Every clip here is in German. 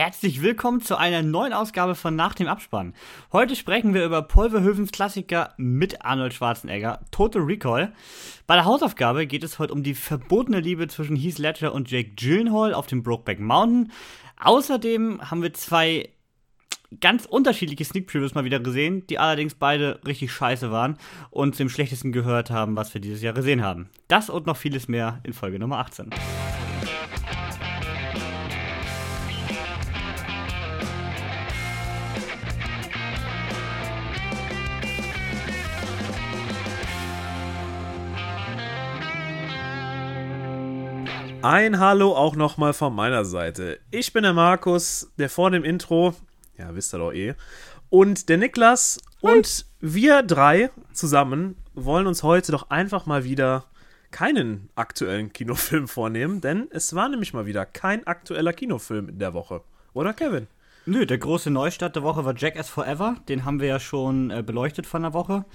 Herzlich willkommen zu einer neuen Ausgabe von Nach dem Abspann. Heute sprechen wir über Paul Klassiker mit Arnold Schwarzenegger, Total Recall. Bei der Hausaufgabe geht es heute um die verbotene Liebe zwischen Heath Ledger und Jake Gyllenhaal auf dem Brokeback Mountain. Außerdem haben wir zwei ganz unterschiedliche Sneak Previews mal wieder gesehen, die allerdings beide richtig scheiße waren und zum schlechtesten gehört haben, was wir dieses Jahr gesehen haben. Das und noch vieles mehr in Folge Nummer 18. Ein Hallo auch nochmal von meiner Seite. Ich bin der Markus, der vor dem Intro, ja, wisst ihr doch eh, und der Niklas und wir drei zusammen wollen uns heute doch einfach mal wieder keinen aktuellen Kinofilm vornehmen, denn es war nämlich mal wieder kein aktueller Kinofilm in der Woche. Oder Kevin? Nö, der große Neustart der Woche war Jackass Forever. Den haben wir ja schon äh, beleuchtet von der Woche.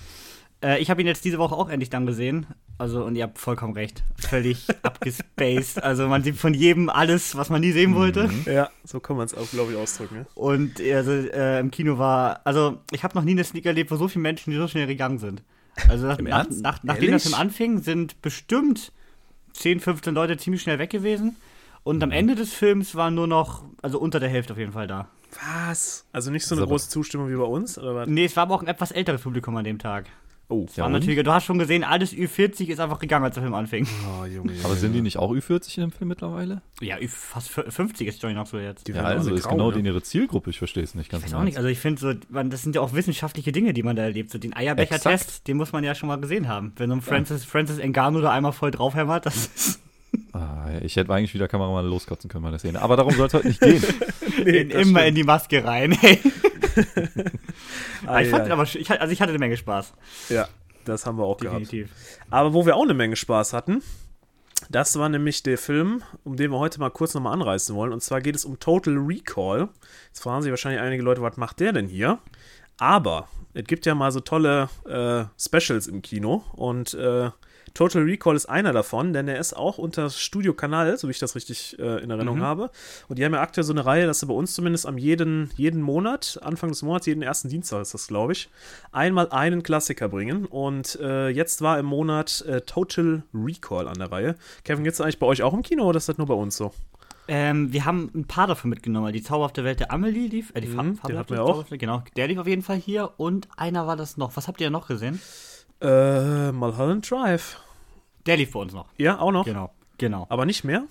Äh, ich habe ihn jetzt diese Woche auch endlich dann gesehen. Also, und ihr habt vollkommen recht. Völlig abgespaced. Also, man sieht von jedem alles, was man nie sehen wollte. Mhm. Ja, so kann man es auch, glaube ich, ausdrücken. Ja? Und also, äh, im Kino war, also, ich habe noch nie eine Sneak erlebt, wo so viele Menschen so schnell gegangen sind. Also, nach, nach, nach, nachdem das im anfing, sind bestimmt 10, 15 Leute ziemlich schnell weg gewesen. Und am mhm. Ende des Films war nur noch, also unter der Hälfte auf jeden Fall da. Was? Also nicht so eine große Zustimmung wie bei uns? Oder was? Nee, es war aber auch ein etwas älteres Publikum an dem Tag. Oh, ja, natürlich, du hast schon gesehen, alles Ü40 ist einfach gegangen, als der Film anfing. Oh, Junge, Junge. Aber sind die nicht auch Ü40 in dem Film mittlerweile? Ja, fast 50 ist Johnny Knoxville jetzt. Die ja, also ist Grau, genau ne? ihre Zielgruppe, ich verstehe es nicht ganz Ich weiß auch nicht, also ich finde so, man, das sind ja auch wissenschaftliche Dinge, die man da erlebt. So den Eierbecher-Test, den muss man ja schon mal gesehen haben. Wenn so ein Francis, ja. Francis Ngannou da einmal voll draufhämmert, das ist... Ah, ich hätte eigentlich wieder Kameramann loskotzen können bei der Szene. Aber darum soll es heute nicht gehen. nee, in, immer stimmt. in die Maske rein. ah, ich fand, aber, ich, also ich hatte eine Menge Spaß. Ja, das haben wir auch Definitiv. gehabt. Aber wo wir auch eine Menge Spaß hatten, das war nämlich der Film, um den wir heute mal kurz nochmal anreißen wollen. Und zwar geht es um Total Recall. Jetzt fragen sich wahrscheinlich einige Leute, was macht der denn hier? Aber es gibt ja mal so tolle äh, Specials im Kino. Und äh, Total Recall ist einer davon, denn er ist auch unter Studio Kanal, so wie ich das richtig äh, in Erinnerung mhm. habe. Und die haben ja aktuell so eine Reihe, dass sie bei uns zumindest am jeden, jeden Monat, Anfang des Monats, jeden ersten Dienstag ist das, glaube ich, einmal einen Klassiker bringen. Und äh, jetzt war im Monat äh, Total Recall an der Reihe. Kevin, geht's eigentlich bei euch auch im Kino oder ist das nur bei uns so? Ähm, wir haben ein paar davon mitgenommen. Die zauberhafte Welt der Amelie lief. Äh, die mhm, den hatten wir auch. Genau, der lief auf jeden Fall hier. Und einer war das noch. Was habt ihr noch gesehen? Äh, Mulholland Drive. Der lief bei uns noch. Ja, auch noch? Genau, genau. Aber nicht mehr?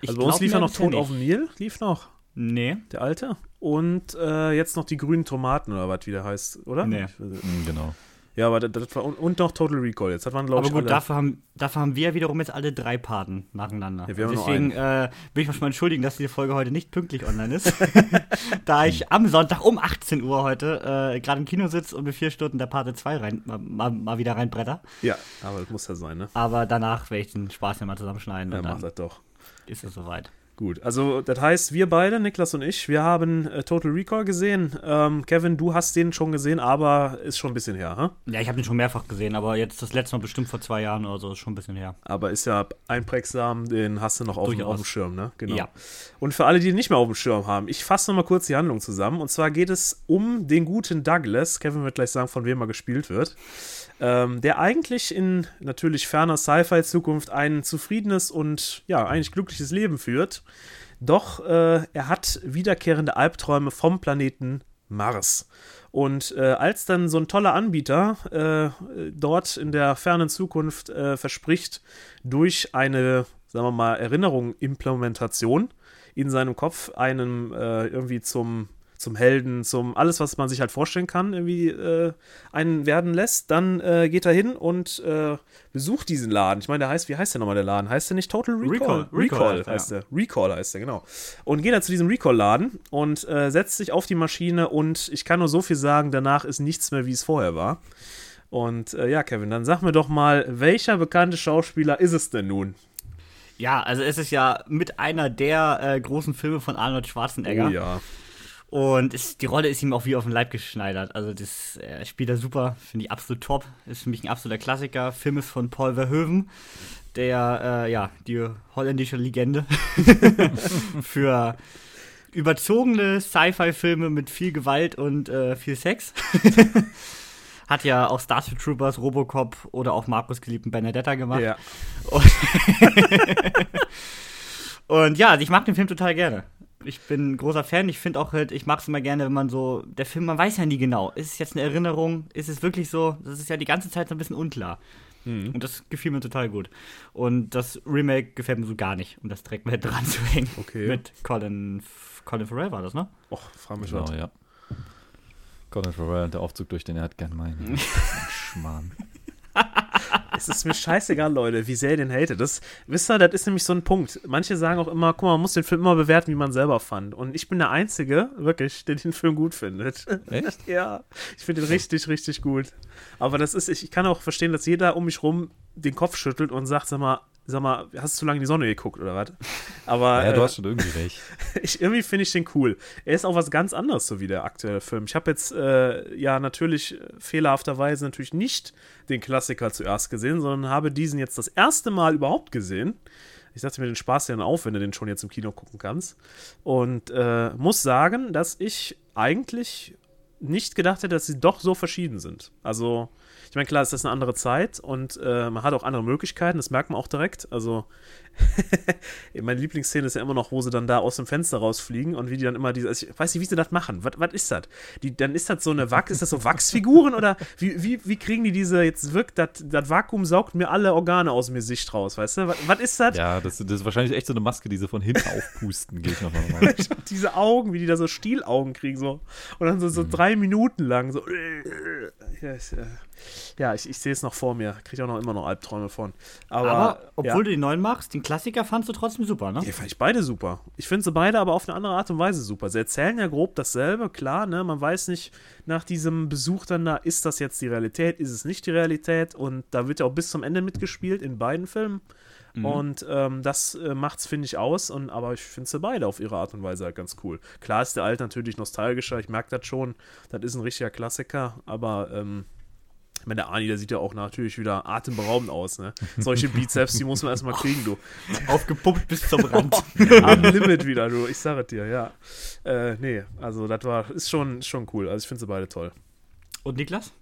Ich also bei uns lief ja noch Tod auf dem Nil, lief noch. Nee. Der alte. Und äh, jetzt noch die grünen Tomaten oder was wie der heißt, oder? Nee. Mhm, genau. Ja, aber das, das war, und noch Total Recall. Jetzt hat man, glaube ich, Aber gut, dafür haben, dafür haben wir wiederum jetzt alle drei Paten nacheinander. Ja, wir haben Deswegen äh, will ich mich mal entschuldigen, dass diese Folge heute nicht pünktlich online ist. da ich am Sonntag um 18 Uhr heute äh, gerade im Kino sitze und mit vier Stunden der Pate 2 rein, mal, mal, wieder reinbretter. Ja, aber das muss ja sein, ne? Aber danach werde ich den Spaß ja mal zusammenschneiden. Ja, mach das doch. Ist es soweit. Gut, also das heißt, wir beide, Niklas und ich, wir haben äh, Total Recall gesehen. Ähm, Kevin, du hast den schon gesehen, aber ist schon ein bisschen her, ha? Ja, ich habe den schon mehrfach gesehen, aber jetzt das letzte Mal bestimmt vor zwei Jahren oder so, ist schon ein bisschen her. Aber ist ja einprägsam, den hast du noch auf, auf dem Schirm, ne? Genau. Ja. Und für alle, die ihn nicht mehr auf dem Schirm haben, ich fasse nochmal kurz die Handlung zusammen. Und zwar geht es um den guten Douglas. Kevin wird gleich sagen, von wem er gespielt wird ähm, der eigentlich in natürlich ferner Sci-Fi-Zukunft ein zufriedenes und ja, eigentlich glückliches Leben führt. Doch äh, er hat wiederkehrende Albträume vom Planeten Mars. Und äh, als dann so ein toller Anbieter äh, dort in der fernen Zukunft äh, verspricht, durch eine, sagen wir mal, Erinnerung-Implementation in seinem Kopf einem äh, irgendwie zum zum Helden, zum alles, was man sich halt vorstellen kann, irgendwie äh, einen werden lässt, dann äh, geht er hin und äh, besucht diesen Laden. Ich meine, der heißt, wie heißt der nochmal der Laden? Heißt der nicht Total Recall? Recall, Recall, Recall heißt ja. der. Recall heißt der, genau. Und geht er zu diesem Recall-Laden und äh, setzt sich auf die Maschine und ich kann nur so viel sagen, danach ist nichts mehr, wie es vorher war. Und äh, ja, Kevin, dann sag mir doch mal, welcher bekannte Schauspieler ist es denn nun? Ja, also es ist ja mit einer der äh, großen Filme von Arnold Schwarzenegger. Oh ja. Und ist, die Rolle ist ihm auch wie auf den Leib geschneidert. Also das er spielt er super, finde ich absolut top. Ist für mich ein absoluter Klassiker. Film ist von Paul Verhoeven, der, äh, ja, die holländische Legende für überzogene Sci-Fi-Filme mit viel Gewalt und äh, viel Sex. Hat ja auch Starship Troopers, Robocop oder auch Markus geliebten Benedetta gemacht. Ja. Und ja, also ich mag den Film total gerne. Ich bin ein großer Fan. Ich finde auch halt, ich mag es immer gerne, wenn man so, der Film, man weiß ja nie genau. Ist es jetzt eine Erinnerung? Ist es wirklich so? Das ist ja die ganze Zeit so ein bisschen unklar. Mhm. Und das gefiel mir total gut. Und das Remake gefällt mir so gar nicht, um das direkt mal dran zu hängen. Okay. Mit Colin, Colin Farrell war das, ne? Och, frag mich Genau, was. ja. Colin Farrell und der Aufzug durch den Erdkern, mein Schmarrn. Es ist mir scheißegal, Leute, wie sehr ihr den hatet. Das, wisst ihr, das ist nämlich so ein Punkt. Manche sagen auch immer, guck mal, man muss den Film immer bewerten, wie man selber fand. Und ich bin der Einzige, wirklich, der den Film gut findet. Echt? Ja, ich finde den richtig, richtig gut. Aber das ist, ich, ich kann auch verstehen, dass jeder um mich rum den Kopf schüttelt und sagt, sag mal, sag mal, hast du zu lange in die Sonne geguckt oder was? Aber Ja, du äh, hast schon irgendwie recht. ich, irgendwie finde ich den cool. Er ist auch was ganz anderes, so wie der aktuelle Film. Ich habe jetzt äh, ja natürlich äh, fehlerhafterweise natürlich nicht den Klassiker zuerst gesehen, sondern habe diesen jetzt das erste Mal überhaupt gesehen. Ich setze mir den Spaß ja dann auf, wenn du den schon jetzt im Kino gucken kannst. Und äh, muss sagen, dass ich eigentlich nicht gedacht hätte, dass sie doch so verschieden sind. Also, ich meine, klar, ist eine andere Zeit und äh, man hat auch andere Möglichkeiten, das merkt man auch direkt. Also, meine Lieblingsszene ist ja immer noch, wo sie dann da aus dem Fenster rausfliegen und wie die dann immer diese, also ich weiß nicht, wie sie das machen. Was, was ist das? Die, dann ist das so eine Wachs, ist das so Wachsfiguren oder wie, wie, wie kriegen die diese, jetzt wirkt das, das Vakuum saugt mir alle Organe aus dem Gesicht raus, weißt du? Was, was ist das? Ja, das, das ist wahrscheinlich echt so eine Maske, die sie von hinten aufpusten, gehe ich nochmal mal. Diese Augen, wie die da so Stielaugen kriegen, so. Und dann so, so drei Minuten lang, so. Ja, ich, äh, ja, ich, ich sehe es noch vor mir. Kriege auch noch immer noch Albträume von. Aber, Aber obwohl ja. du den neuen machst, den Klassiker fandst du trotzdem super, ne? Die fand ich beide super. Ich finde sie beide aber auf eine andere Art und Weise super. Sie erzählen ja grob dasselbe, klar, ne? Man weiß nicht nach diesem Besuch dann da, ist das jetzt die Realität, ist es nicht die Realität? Und da wird ja auch bis zum Ende mitgespielt in beiden Filmen. Und ähm, das äh, macht's, finde ich, aus. Und, aber ich finde sie beide auf ihre Art und Weise halt ganz cool. Klar ist der Alt natürlich nostalgischer, ich merke das schon. Das ist ein richtiger Klassiker, aber ähm, ich meine, der Ani, der sieht ja auch natürlich wieder atemberaubend aus, ne? Solche Bizeps, die muss man erstmal kriegen, du. Aufgepumpt bis zum Rand. Am Limit wieder, du. Ich sage es dir, ja. Äh, nee, also das war, ist schon, schon cool. Also ich finde sie beide toll. Und Niklas?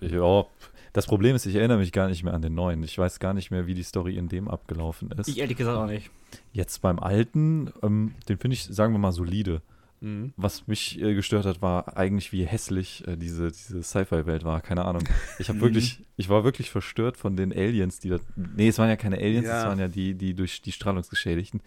Ja, das Problem ist, ich erinnere mich gar nicht mehr an den neuen. Ich weiß gar nicht mehr, wie die Story in dem abgelaufen ist. Ich ehrlich gesagt auch nicht. Jetzt beim alten, ähm, den finde ich, sagen wir mal, solide. Mhm. Was mich äh, gestört hat, war eigentlich, wie hässlich äh, diese, diese Sci-Fi-Welt war. Keine Ahnung. Ich habe wirklich, ich war wirklich verstört von den Aliens, die da. Nee, es waren ja keine Aliens, Ja. es waren ja die, die durch die Strahlungsgeschädigten.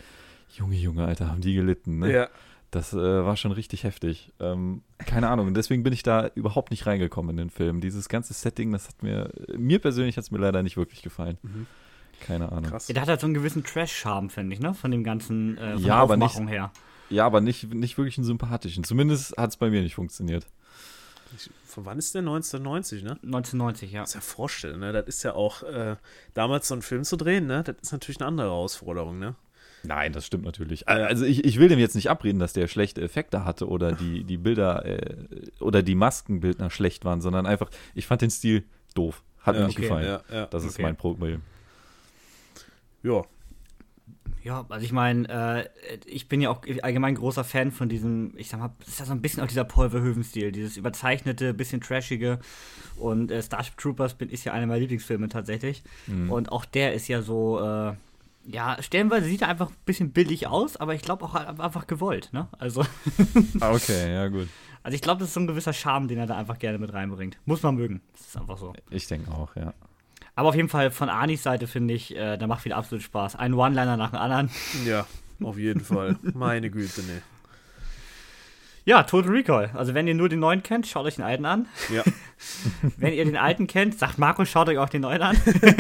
Junge, Junge, Alter, haben die gelitten, ne? Ja. Das äh, war schon richtig heftig. Ähm, keine Ahnung, und deswegen bin ich da überhaupt nicht reingekommen in den Film. Dieses ganze Setting, das hat mir, mir persönlich hat es mir leider nicht wirklich gefallen. Keine Ahnung. Krass. Der hat halt so einen gewissen Trash-Charme, finde ich, ne? Von dem ganzen, äh, von Ja, der aber nicht- Aufmachung her. Ja, aber nicht, nicht wirklich einen sympathischen. Zumindest hat es bei mir nicht funktioniert. Ich, von wann ist der? 1990, ne? 1990, ja. Das ist ja vorstellen, ne? Das ist ja auch, äh, damals so einen Film zu drehen, ne? Das ist natürlich eine andere Herausforderung, ne? Nein, das stimmt natürlich. Also ich, ich will dem jetzt nicht abreden, dass der schlechte Effekte hatte oder die, die Bilder äh, oder die Maskenbildner schlecht waren, sondern einfach, ich fand den Stil doof. Hat mir Ja, nicht okay, gefallen. Ja, ja. Das ist okay. mein Problem. ja. Ja, also ich meine, äh, ich bin ja auch allgemein großer Fan von diesem, ich sag mal, ist ja so ein bisschen auch dieser Paul Verhoeven-Stil, dieses überzeichnete, bisschen trashige. Und äh, Starship Troopers bin, ist ja einer meiner Lieblingsfilme tatsächlich. Mhm. Und auch der ist ja so, äh, ja, stellenweise sieht er einfach ein bisschen billig aus, aber ich glaube auch einfach gewollt, ne? Also, Ah, okay, ja gut. also ich glaube, das ist so ein gewisser Charme, den er da einfach gerne mit reinbringt. Muss man mögen. Das ist einfach so. Ich denke auch, ja. Aber auf jeden Fall von Anis Seite finde ich, äh, da macht wieder absolut Spaß. Ein One-Liner nach dem anderen. Ja, auf jeden Fall. Meine Güte, ne. Ja, Total Recall. Also wenn ihr nur den neuen kennt, schaut euch den alten an. Ja. Wenn ihr den alten kennt, sagt Markus, schaut euch auch den neuen an.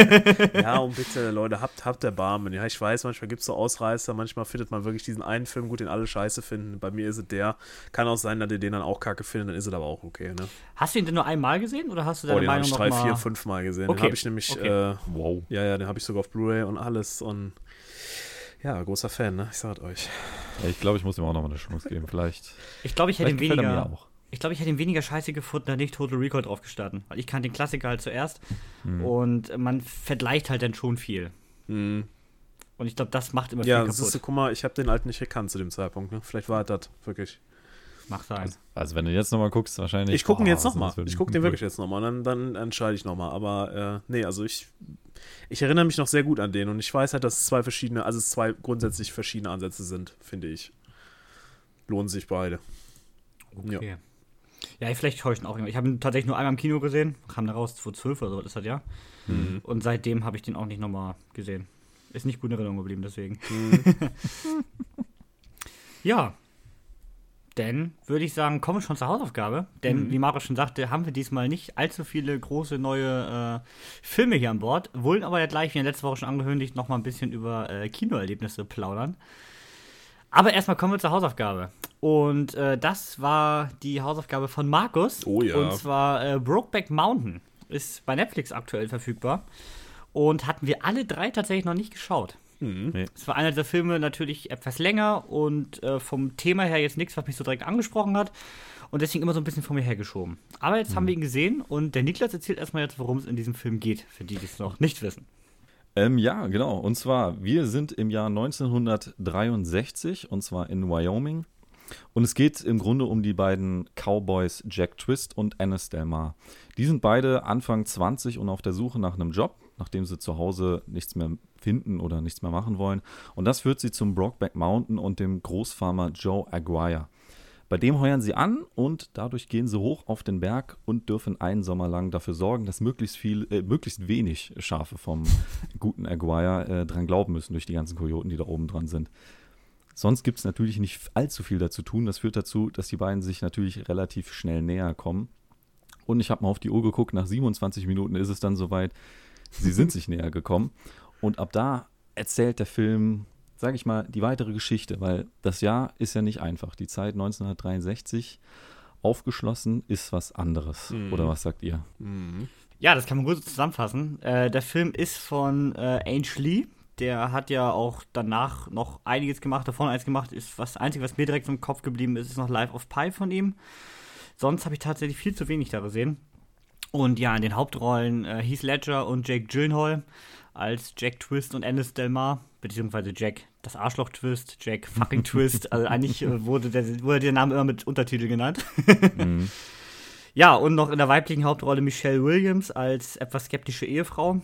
Ja, und bitte, Leute, habt, habt Erbarmen. Ja, ich weiß, manchmal gibt es so Ausreißer, manchmal findet man wirklich diesen einen Film gut, den alle scheiße finden. Bei mir ist es der. Kann auch sein, dass ihr den dann auch kacke findet, dann ist es aber auch okay, ne? Hast du ihn denn nur einmal gesehen oder hast du Oh, deine den habe Meinung ich noch drei, vier, fünf Mal gesehen. Okay, Den habe ich nämlich, okay. äh, Wow. ja, ja, den habe ich sogar auf Blu-ray und alles und ja, großer Fan, ne? Ich sag euch. Ja, ich glaube, ich muss ihm auch noch mal eine Chance geben. Vielleicht, Ich glaube, ich hätte ihn vielleicht gefällt er mir weniger. auch. Ich glaube, ich hätte ihn weniger scheiße gefunden, da nicht Total Recall drauf gestanden. Weil ich kannte den Klassiker halt zuerst Hm. und man vergleicht halt dann schon viel. Hm. Und ich glaube, das macht immer Ja, viel das kaputt. ist, guck mal, ich habe den alten nicht gekannt zu dem Zeitpunkt. Ne? Vielleicht war das wirklich. Macht sein. Also, wenn du jetzt nochmal guckst, wahrscheinlich. Ich gucke ihn jetzt nochmal. Ich gucke den wirklich jetzt nochmal. Dann, dann entscheide ich nochmal. Aber äh, nee, also ich, ich erinnere mich noch sehr gut an den und ich weiß halt, dass es zwei verschiedene, also es zwei grundsätzlich verschiedene Ansätze sind, finde ich. Lohnen sich beide. Okay. Ja, vielleicht schaue ich ihn auch immer. Ich habe ihn tatsächlich nur einmal im Kino gesehen. Kam da raus 2012 oder so, ist das ja. Mhm. Und seitdem habe ich den auch nicht nochmal gesehen. Ist nicht gut in Erinnerung geblieben, deswegen. Mhm. ja. Denn würde ich sagen, kommen wir schon zur Hausaufgabe. Denn Mhm. wie Maro schon sagte, haben wir diesmal nicht allzu viele große neue äh, Filme hier an Bord. Wollen aber ja gleich, wie in der letzten Woche schon angekündigt, noch mal ein bisschen über äh, Kinoerlebnisse plaudern. Aber erstmal kommen wir zur Hausaufgabe. Und äh, das war die Hausaufgabe von Markus. Oh ja. Und zwar äh, Brokeback Mountain. Ist bei Netflix aktuell verfügbar. Und hatten wir alle drei tatsächlich noch nicht geschaut. Mhm. Nee. Es war einer der Filme natürlich etwas länger und äh, vom Thema her jetzt nichts, was mich so direkt angesprochen hat. Und deswegen immer so ein bisschen vor mir hergeschoben. Aber jetzt haben wir ihn gesehen und der Niklas erzählt erstmal jetzt, worum es in diesem Film geht, für die, die es noch nicht wissen. Ähm, ja, genau. Und zwar, wir sind im Jahr 1963 und zwar in Wyoming. Und es geht im Grunde um die beiden Cowboys Jack Twist und Ennis Del Mar. Die sind beide Anfang 20 und auf der Suche nach einem Job, nachdem sie zu Hause nichts mehr finden oder nichts mehr machen wollen. Und das führt sie zum Brokeback Mountain und dem Großfarmer Joe Aguirre. Bei dem heuern sie an und dadurch gehen sie hoch auf den Berg und dürfen einen Sommer lang dafür sorgen, dass möglichst viel, äh, möglichst wenig Schafe vom guten Aguirre äh, dran glauben müssen durch die ganzen Kojoten, die da oben dran sind. Sonst gibt es natürlich nicht allzu viel dazu tun. Das führt dazu, dass die beiden sich natürlich relativ schnell näher kommen. Und ich habe mal auf die Uhr geguckt, nach 27 Minuten ist es dann soweit. Sie sind sich näher gekommen. Und ab da erzählt der Film, sage ich mal, die weitere Geschichte, weil das Jahr ist ja nicht einfach. Die Zeit 1963 aufgeschlossen ist was anderes. Mhm. Oder was sagt ihr? Mhm. Ja, das kann man gut so zusammenfassen. Äh, der Film ist von äh, Ange Lee. Der hat ja auch danach noch einiges gemacht, davon eins gemacht. Ist was Einzige, was mir direkt im Kopf geblieben ist, ist noch Life of Pi von ihm. Sonst habe ich tatsächlich viel zu wenig da gesehen. Und ja, in den Hauptrollen äh, Heath Ledger und Jake Gyllenhaal als Jack Twist und Ennis Del Mar, beziehungsweise Jack das Arschloch Twist, Jack fucking Twist. Also eigentlich äh, wurde, der, wurde der Name immer mit Untertitel genannt. Mhm. Ja, und noch in der weiblichen Hauptrolle Michelle Williams als etwas skeptische Ehefrau.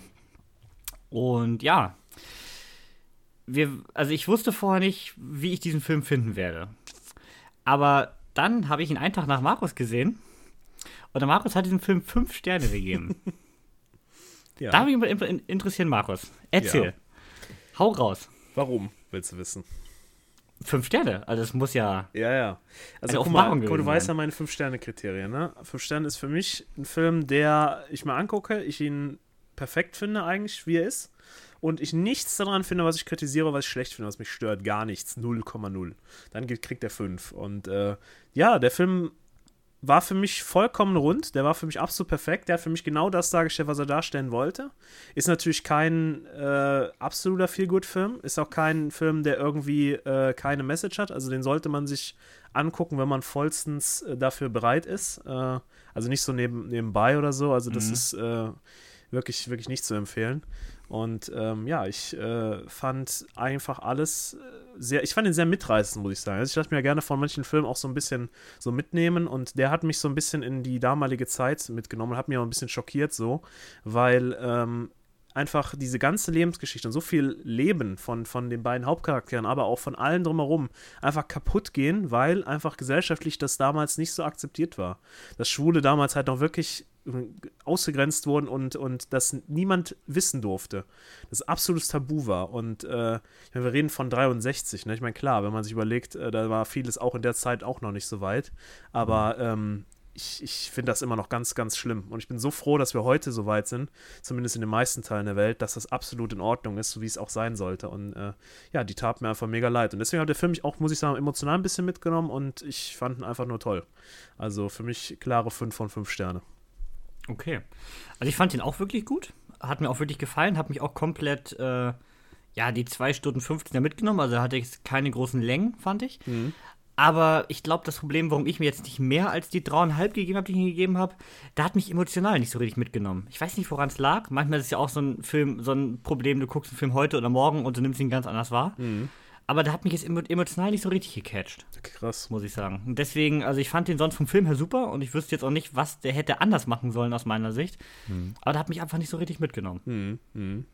Und ja, wir, also ich wusste vorher nicht, wie ich diesen Film finden werde. Aber dann habe ich ihn einen Tag nach Markus gesehen. Und der Markus hat diesem Film fünf Sterne gegeben. Ja. Da würde mich interessieren, Markus. Erzähl. Ja. Hau raus. Warum, willst du wissen? Fünf Sterne. Also es muss ja. Ja, ja. Also guck mal, guck, du weißt ja meine Fünf-Sterne-Kriterien, ne? Fünf Sterne ist für mich ein Film, der ich mir angucke, ich ihn perfekt finde eigentlich, wie er ist. Und ich nichts daran finde, was ich kritisiere, was ich schlecht finde, was mich stört. Gar nichts. 0,0. Dann kriegt er 5. Und äh, ja, der Film war für mich vollkommen rund. Der war für mich absolut perfekt. Der hat für mich genau das dargestellt, was er darstellen wollte. Ist natürlich kein äh, absoluter Feel-Good-Film. Ist auch kein Film, der irgendwie äh, keine Message hat. Also den sollte man sich angucken, wenn man vollstens äh, dafür bereit ist. Äh, also nicht so neben, nebenbei oder so. Also das Mhm. ist äh, wirklich, wirklich nicht zu empfehlen. Und ähm, ja, ich äh, fand einfach alles äh, sehr, ich fand ihn sehr mitreißend, muss ich sagen. Also ich dachte mir gerne von manchen Filmen auch so ein bisschen so mitnehmen und der hat mich so ein bisschen in die damalige Zeit mitgenommen, hat mich auch ein bisschen schockiert so, weil ähm, einfach diese ganze Lebensgeschichte und so viel Leben von, von den beiden Hauptcharakteren, aber auch von allen drumherum einfach kaputt gehen, weil einfach gesellschaftlich das damals nicht so akzeptiert war. Dass Schwule damals halt noch wirklich ausgegrenzt wurden und, und das niemand wissen durfte. Das absolutes Tabu war. Und äh, wir reden von 63, ne? Ich meine, klar, wenn man sich überlegt, äh, da war vieles auch in der Zeit auch noch nicht so weit. Aber ähm, ich, ich finde das immer noch ganz, ganz schlimm. Und ich bin so froh, dass wir heute so weit sind, zumindest in den meisten Teilen der Welt, dass das absolut in Ordnung ist, so wie es auch sein sollte. Und äh, ja, die tat mir einfach mega leid. Und deswegen hat der Film mich auch, muss ich sagen, emotional ein bisschen mitgenommen und ich fand ihn einfach nur toll. Also für mich klare 5 von 5 Sterne. Okay. Also ich fand ihn auch wirklich gut. Hat mir auch wirklich gefallen. Hat mich auch komplett, äh, ja, die 2 Stunden 15 mitgenommen. Also hatte jetzt keine großen Längen, fand ich. Aber ich glaube, das Problem, warum ich mir jetzt nicht mehr als die dreieinhalb gegeben habe, die ich ihm gegeben habe, da hat mich emotional nicht so richtig mitgenommen. Ich weiß nicht, woran es lag. Manchmal ist es ja auch so ein Film, so ein Problem, du guckst einen Film heute oder morgen und du nimmst ihn ganz anders wahr. Mhm. Aber da hat mich jetzt emotional nicht so richtig gecatcht. Krass. Muss ich sagen. Und deswegen, also ich fand den sonst vom Film her super und ich wüsste jetzt auch nicht, was der hätte anders machen sollen aus meiner Sicht. Mhm. Aber da hat mich einfach nicht so richtig mitgenommen. Mhm. Mhm.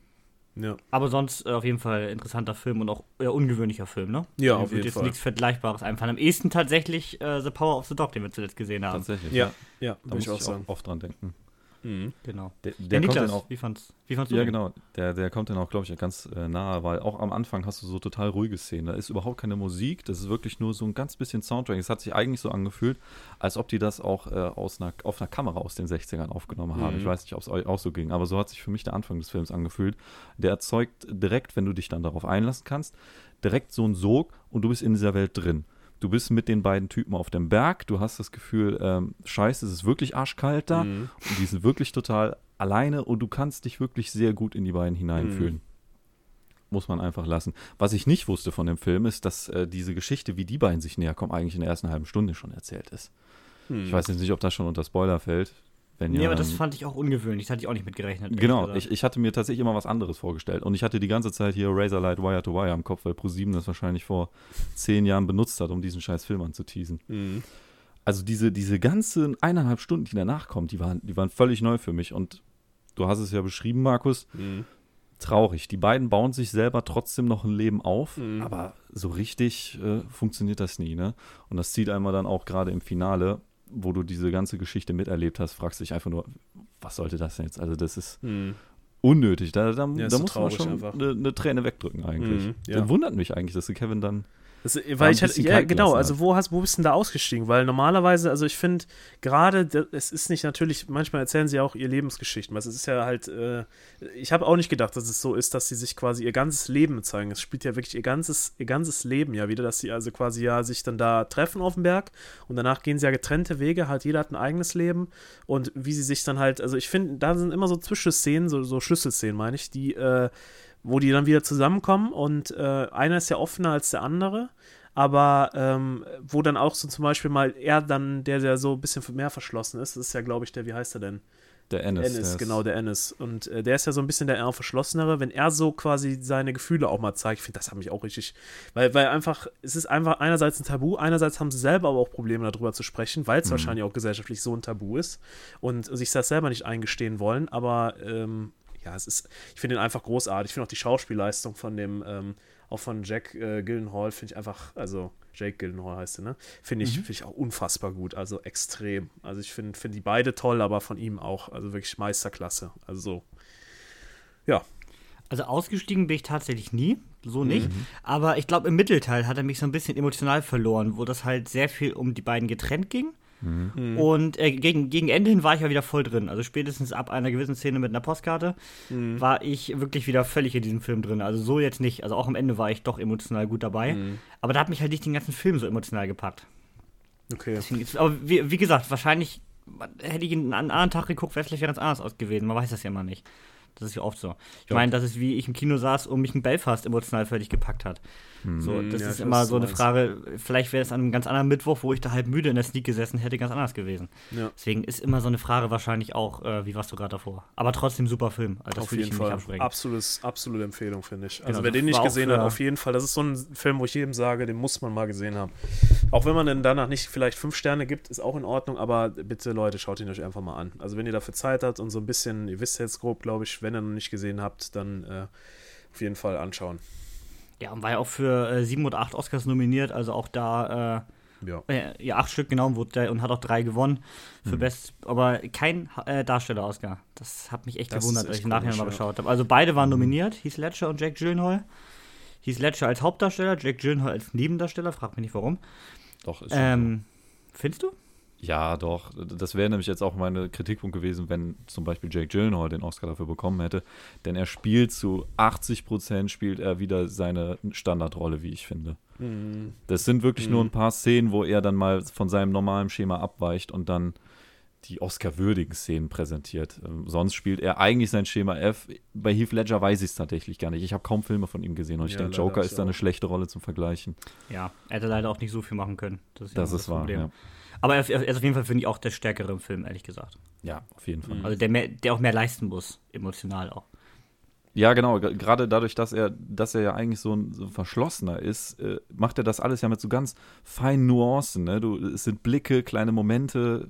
Ja. Aber sonst äh, auf jeden Fall interessanter Film und auch eher ungewöhnlicher Film, ne? Ja, auf jeden jetzt Fall. nichts Vergleichbares einfallen. Am ehesten tatsächlich äh, The Power of the Dog, den wir zuletzt gesehen haben. Tatsächlich. Ja, ja, Da würde muss ich auch sagen. oft dran denken. Mhm. Genau. Der, Der, kommt Niklas, auch, wie, fandst, wie fandst du ja, den? genau. Der, der kommt dann auch, glaube ich, ganz äh, nahe, weil auch am Anfang hast du so total ruhige Szenen. Da ist überhaupt keine Musik, das ist wirklich nur so ein ganz bisschen Soundtrack. Es hat sich eigentlich so angefühlt, als ob die das auch äh, aus einer, auf einer Kamera aus den 60ern aufgenommen haben. Mhm. Ich weiß nicht, ob es euch auch so ging, aber so hat sich für mich der Anfang des Films angefühlt. Der erzeugt direkt, wenn du dich dann darauf einlassen kannst, direkt so einen Sog und du bist in dieser Welt drin. Du bist mit den beiden Typen auf dem Berg, du hast das Gefühl, ähm, scheiße, es ist wirklich arschkalt da Mhm. und die sind wirklich total alleine und du kannst dich wirklich sehr gut in die beiden hineinfühlen. Mhm. Muss man einfach lassen. Was ich nicht wusste von dem Film ist, dass äh, diese Geschichte, wie die beiden sich näher kommen, eigentlich in der ersten halben Stunde schon erzählt ist. Mhm. Ich weiß jetzt nicht, ob das schon unter Spoiler fällt. Wenn Nee, ja, aber das fand ich auch ungewöhnlich. Das hatte ich auch nicht mitgerechnet. Genau, ich, ich hatte mir tatsächlich immer was anderes vorgestellt. Und ich hatte die ganze Zeit hier Razorlight Wire to Wire im Kopf, weil ProSieben das wahrscheinlich vor zehn Jahren benutzt hat, um diesen scheiß Film anzuteasen. Mhm. Also diese, diese ganzen eineinhalb Stunden, die danach kommen, die waren, die waren völlig neu für mich. Und du hast es ja beschrieben, Markus, Mhm. traurig. Die beiden bauen sich selber trotzdem noch ein Leben auf, Mhm. aber so richtig äh, funktioniert das nie, ne? Und das zieht einmal dann auch gerade im Finale, wo du diese ganze Geschichte miterlebt hast, fragst dich einfach nur, was sollte das denn jetzt? Also das ist Mhm. unnötig. Da, da, Ja, da so muss man schon eine, eine Träne wegdrücken eigentlich. Mhm, ja. Das wundert mich eigentlich, dass du Kevin dann Das, weil ich hatte, ja, genau, also wo hast, wo bist du denn da ausgestiegen? Weil normalerweise, also ich finde, gerade, es ist nicht natürlich, manchmal erzählen sie auch ihr Lebensgeschichten, weil es ist ja halt, äh, ich habe auch nicht gedacht, dass es so ist, dass sie sich quasi ihr ganzes Leben zeigen. Es spielt ja wirklich ihr ganzes, ihr ganzes Leben ja wieder, dass sie also quasi ja sich dann da treffen auf dem Berg und danach gehen sie ja getrennte Wege, halt jeder hat ein eigenes Leben und wie sie sich dann halt, also ich finde, da sind immer so Zwischenszenen, so, so Schlüsselszenen, meine ich, die, äh, wo die dann wieder zusammenkommen und äh, einer ist ja offener als der andere, aber ähm, wo dann auch so zum Beispiel mal er dann, der der so ein bisschen mehr verschlossen ist, das ist ja, glaube ich, der, wie heißt er denn? der Ennis. Ennis, ist- genau, der Ennis. Und äh, der ist ja so ein bisschen der eher verschlossenere, wenn er so quasi seine Gefühle auch mal zeigt. Ich finde, das hat mich auch richtig, weil, weil einfach, es ist einfach einerseits ein Tabu, einerseits haben sie selber aber auch Probleme darüber zu sprechen, weil es Mhm. wahrscheinlich auch gesellschaftlich so ein Tabu ist und sich das selber nicht eingestehen wollen, aber ähm, ja, es ist, ich finde ihn einfach großartig. Ich finde auch die Schauspielleistung von dem, ähm, auch von Jack äh, Gyllenhaal, finde ich einfach, also Jake Gyllenhaal heißt er, ne? Finde ich, finde ich auch unfassbar gut, also extrem. Also ich finde find die beide toll, aber von ihm auch, also wirklich Meisterklasse. Also so, ja. Also ausgestiegen bin ich tatsächlich nie, so nicht. Mhm. Aber ich glaube, im Mittelteil hat er mich so ein bisschen emotional verloren, wo das halt sehr viel um die beiden getrennt ging. Mhm. Und äh, gegen, gegen Ende hin war ich ja wieder voll drin. Also spätestens ab einer gewissen Szene mit einer Postkarte Mhm. war ich wirklich wieder völlig in diesem Film drin. Also so jetzt nicht. Also auch am Ende war ich doch emotional gut dabei. Mhm. Aber da hat mich halt nicht den ganzen Film so emotional gepackt. Okay. Deswegen aber wie, wie gesagt, wahrscheinlich hätte ich ihn an einem anderen Tag geguckt, wäre es vielleicht ganz anders aus gewesen. Man weiß das ja immer nicht. Das ist ja oft so. Ich Ja. meine, das ist wie ich im Kino saß und mich ein Belfast emotional völlig gepackt hat. So, Mhm, das ja, ist immer so eine meinst. Frage, vielleicht wäre es an einem ganz anderen Mittwoch, wo ich da halb müde in der Sneak gesessen hätte, ganz anders gewesen. Ja. Deswegen ist immer so eine Frage wahrscheinlich auch, äh, wie warst du gerade davor? Aber trotzdem super Film. Also das auf jeden Fall. Absolutes, absolute Empfehlung, finde ich. Also Genau, wer den nicht gesehen hat, auf jeden Fall. Das ist so ein Film, wo ich jedem sage, den muss man mal gesehen haben. Auch wenn man dann danach nicht vielleicht fünf Sterne gibt, ist auch in Ordnung, aber bitte Leute, schaut ihn euch einfach mal an. Also wenn ihr dafür Zeit habt und so ein bisschen, ihr wisst jetzt grob, glaube ich, wenn ihr noch nicht gesehen habt, dann äh, auf jeden Fall anschauen. Ja, und war ja auch für äh, sieben oder acht Oscars nominiert, also auch da Ja. äh, äh, ja, acht Stück genau wurde und hat auch drei gewonnen für Mhm. Best, aber kein äh, Darsteller-Oscar. Das hat mich echt Das gewundert, als ich nachher komisch, mal geschaut habe. Also beide waren nominiert, Heath Ledger und Jack Gyllenhaal. Heath Ledger als Hauptdarsteller, Jack Gyllenhaal als Nebendarsteller, frag mich nicht warum. Doch, ist Ähm, findest du? Ja, doch. Das wäre nämlich jetzt auch mein Kritikpunkt gewesen, wenn zum Beispiel Jake Gyllenhaal den Oscar dafür bekommen hätte. Denn er spielt zu 80 Prozent spielt er wieder seine Standardrolle, wie ich finde. Mhm. Das sind wirklich nur Mhm. ein paar Szenen, wo er dann mal von seinem normalen Schema abweicht und dann die Oscar-würdigen Szenen präsentiert. Ähm, sonst spielt er eigentlich sein Schema F. Bei Heath Ledger weiß ich es tatsächlich gar nicht. Ich habe kaum Filme von ihm gesehen und ich Ja, denke, leider Joker ich ist da eine schlechte Rolle zum Vergleichen. Ja, er hätte leider auch nicht so viel machen können. Das ist, ja Das ist wahr, ja. Aber er, er ist auf jeden Fall, finde ich, auch der stärkere im Film, ehrlich gesagt. Ja, auf jeden Fall. Also der, mehr, der auch mehr leisten muss, emotional auch. Ja, genau. Gerade dadurch, dass er, dass er ja eigentlich so ein, so ein Verschlossener ist, äh, macht er das alles ja mit so ganz feinen Nuancen. Ne? Du, es sind Blicke, kleine Momente,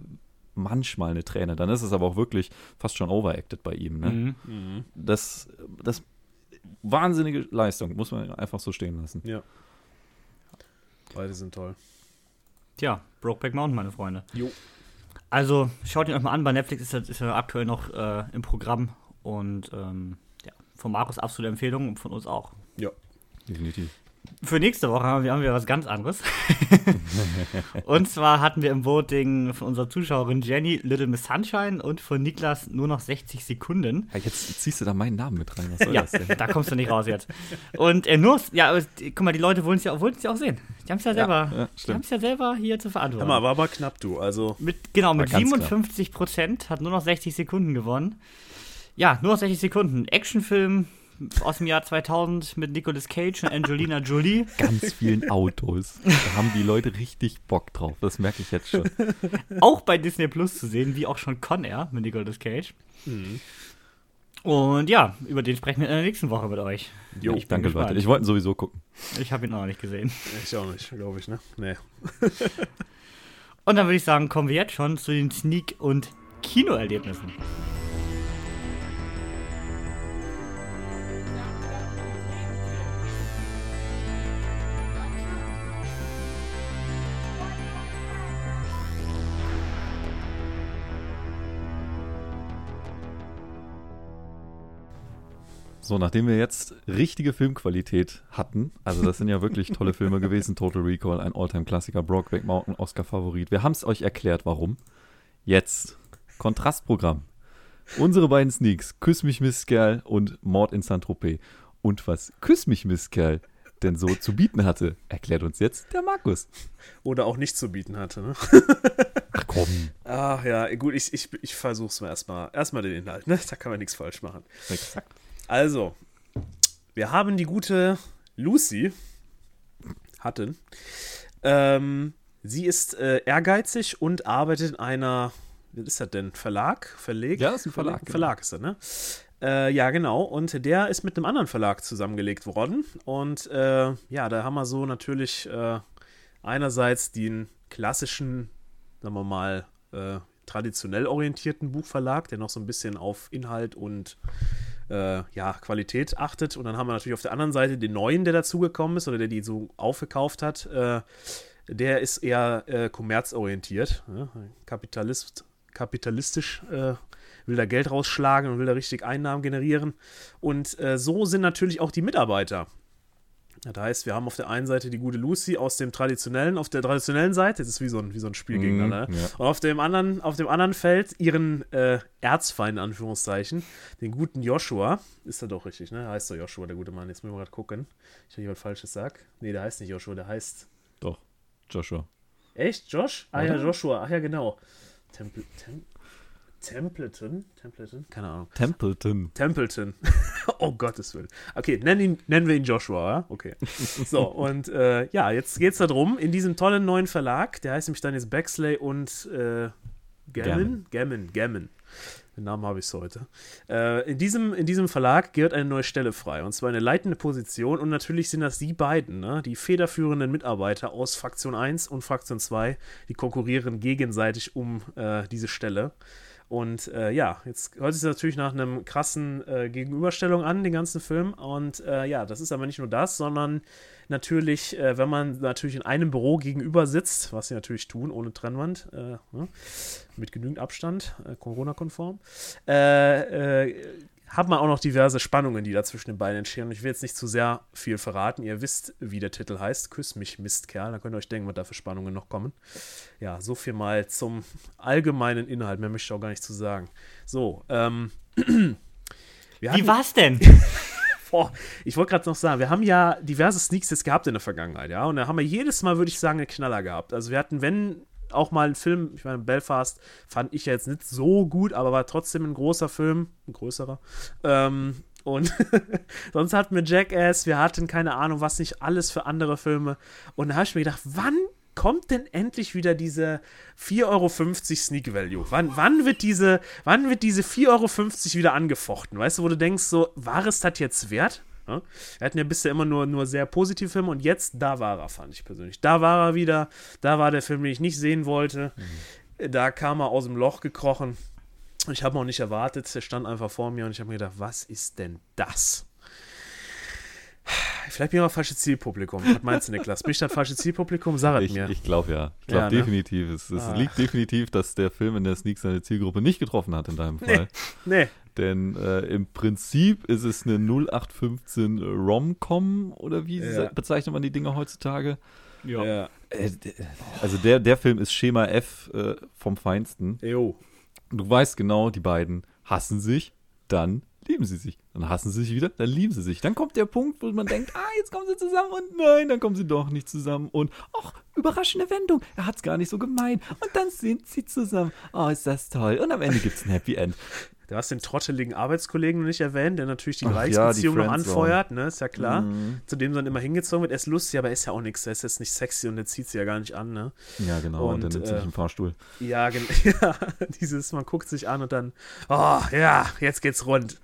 manchmal eine Träne. Dann ist es aber auch wirklich fast schon overacted bei ihm. Ne? Mhm. Das, das wahnsinnige Leistung, muss man einfach so stehen lassen. Ja. Beide sind toll. Tja, Brokeback Mountain, meine Freunde. Jo. Also schaut ihn euch mal an, bei Netflix ist er, ist er aktuell noch äh, im Programm und ähm, ja, von Markus absolute Empfehlung und von uns auch. Ja. Definitiv. Für nächste Woche haben wir, haben wir was ganz anderes. und zwar hatten wir im Voting von unserer Zuschauerin Jenny Little Miss Sunshine und von Niklas nur noch 60 Sekunden. Ja, jetzt ziehst du da meinen Namen mit rein. Was soll Ja, das denn? da kommst du nicht raus jetzt. Und äh, nur, ja, aber, guck mal, die Leute wollen es ja, ja auch sehen. Die haben es ja selber, ja, haben's ja selber hier zu verantworten. Hör mal, war aber knapp, du. Also, Mit, genau, mit ganz knapp. 57 Prozent hat nur noch 60 Sekunden gewonnen. Ja, nur noch 60 Sekunden. Actionfilm aus dem Jahr 2000 mit Nicolas Cage und Angelina Jolie. Ganz vielen Autos. Da haben die Leute richtig Bock drauf. Das merke ich jetzt schon. auch bei Disney Plus zu sehen, wie auch schon Con Air mit Nicolas Cage. Mhm. Und ja, über den sprechen wir in der nächsten Woche mit euch. jo, Ich bin Danke, gespannt. Leute. Ich wollte ihn sowieso gucken. Ich habe ihn auch noch nicht gesehen. ich auch nicht, glaube ich, ne? Nee. Und dann würde ich sagen, kommen wir jetzt schon zu den Sneak- und Kinoerlebnissen. So, nachdem wir jetzt richtige Filmqualität hatten, also das sind ja wirklich tolle Filme gewesen, Total Recall, ein Alltime-Klassiker, Brokeback Mountain, Oscar-Favorit. Wir haben es euch erklärt, warum. Jetzt Kontrastprogramm. Unsere beiden Sneaks, Küss mich Mistkerl und Mord in Saint-Tropez. Und was Küss mich Mistkerl denn so zu bieten hatte, erklärt uns jetzt der Markus. Oder auch nicht zu bieten hatte, ne? Ach komm. Ach ja, gut, ich, ich, ich versuch's mal erstmal. Erstmal den Inhalt, ne? Da kann man nichts falsch machen. Exakt. Also, wir haben die gute Lucy hatten. Ähm, sie ist äh, ehrgeizig und arbeitet in einer, was ist das denn? Verlag? Verleg? Ja, ist ein Verlag, genau. Verlag ist das, ne? Äh, ja, genau. Und der ist mit einem anderen Verlag zusammengelegt worden. Und äh, ja, da haben wir so natürlich äh, einerseits den klassischen, sagen wir mal, äh, traditionell orientierten Buchverlag, der noch so ein bisschen auf Inhalt und äh, ja, Qualität achtet. Und dann haben wir natürlich auf der anderen Seite den neuen, der dazugekommen ist oder der die so aufgekauft hat. Äh, der ist eher äh, kommerzorientiert. Ne? Kapitalist, kapitalistisch äh, will da Geld rausschlagen und will da richtig Einnahmen generieren. Und äh, so sind natürlich auch die Mitarbeiter. Das heißt, wir haben auf der einen Seite die gute Lucy aus dem traditionellen, auf der traditionellen Seite, das ist wie so ein, wie so ein Spiel gegeneinander. ja. Und auf dem anderen, auf dem anderen Feld ihren äh, Erzfeind, in Anführungszeichen, den guten Joshua. Ist er doch richtig, ne? Heißt doch Joshua, der gute Mann. Jetzt müssen wir gerade gucken. Ich habe was Falsches sag. Nee, der heißt nicht Joshua, der heißt. Doch, Joshua. Echt? Josh? Ah ja, Oder? Joshua. Ach ja, genau. Templ Tem Templeton? Templeton? Keine Ahnung. Templeton. Templeton. oh Gottes Willen. Okay, nennen, ihn, nennen wir ihn Joshua, ja? Okay. So, und äh, ja, jetzt geht's darum, in diesem tollen neuen Verlag, der heißt nämlich dann jetzt Baxley und äh, Gammon? Gammon, Gammon. Den Namen habe ich heute. Äh, in, diesem, in diesem Verlag gehört eine neue Stelle frei. Und zwar eine leitende Position. Und natürlich sind das die beiden, ne? die federführenden Mitarbeiter aus Fraktion 1 und Fraktion 2. Die konkurrieren gegenseitig um äh, diese Stelle. Und äh, ja, jetzt hört sich natürlich nach einem krassen äh, Gegenüberstellung an, den ganzen Film. Und äh, ja, das ist aber nicht nur das, sondern natürlich, äh, wenn man natürlich in einem Büro gegenüber sitzt, was sie natürlich tun, ohne Trennwand, äh, ne, mit genügend Abstand, äh, Corona-konform, hat man auch noch diverse Spannungen, die da zwischen den beiden entstehen. Und ich will jetzt nicht zu sehr viel verraten. Ihr wisst, wie der Titel heißt. Küss mich, Mistkerl. Da könnt ihr euch denken, was da für Spannungen noch kommen. Ja, so viel mal zum allgemeinen Inhalt. Mehr möchte ich auch gar nicht zu sagen. So, ähm. Wie war's denn? Boah, ich wollte gerade noch sagen, wir haben ja diverse Sneaks jetzt gehabt in der Vergangenheit, ja, und da haben wir jedes Mal, würde ich sagen, einen Knaller gehabt. Also wir hatten, wenn auch mal ein Film, ich meine, Belfast fand ich ja jetzt nicht so gut, aber war trotzdem ein großer Film, ein größerer. Ähm, und sonst hatten wir Jackass, wir hatten keine Ahnung, was nicht alles für andere Filme. Und da habe ich mir gedacht, wann kommt denn endlich wieder diese 4,50 Euro Sneak Value? Wann, wann, wird diese, wann wird diese 4,50 Euro wieder angefochten? Weißt du, wo du denkst, so, war es das jetzt wert? Ja? Wir hatten ja bisher immer nur, nur sehr positive Filme und jetzt, da war er, fand ich persönlich. Da war er wieder, da war der Film, den ich nicht sehen wollte. Mhm. Da kam er aus dem Loch gekrochen. Ich habe auch nicht erwartet, er stand einfach vor mir und ich habe mir gedacht, was ist denn das? Vielleicht bin ich auch falsche Zielpublikum. Was meinst du, Niklas? Bin ich das falsche Zielpublikum? Sag es mir. Ich glaube ja. Ich glaube ja, ne? definitiv. Es, es ah. liegt definitiv, dass der Film in der Sneak seine Zielgruppe nicht getroffen hat in deinem Fall. Nee. nee. Denn äh, im Prinzip ist es eine 0815 Rom-Com oder wie ja. bezeichnet man die Dinge heutzutage? Ja. ja. Äh, also der, der Film ist Schema F äh, vom Feinsten. Jo. Du weißt genau, die beiden hassen sich, dann lieben sie sich. Dann hassen sie sich wieder, dann lieben sie sich. Dann kommt der Punkt, wo man denkt, ah, jetzt kommen sie zusammen und nein, dann kommen sie doch nicht zusammen. Und, ach, überraschende Wendung, er hat es gar nicht so gemeint. Und dann sind sie zusammen. Oh, ist das toll. Und am Ende gibt es ein Happy End. Du hast den trotteligen Arbeitskollegen noch nicht erwähnt, der natürlich die Dreiecksbeziehung ja, noch anfeuert, ne? Ist ja klar. Mhm. Zu dem dann immer hingezogen wird. Er ist lustig, aber er ist ja auch nichts. Er ist jetzt nicht sexy und er zieht sie ja gar nicht an, ne? Ja, genau. Und, und dann nimmt äh, sich einen Fahrstuhl. Ja, ja, dieses, man guckt sich an und dann, oh, ja, jetzt geht's rund.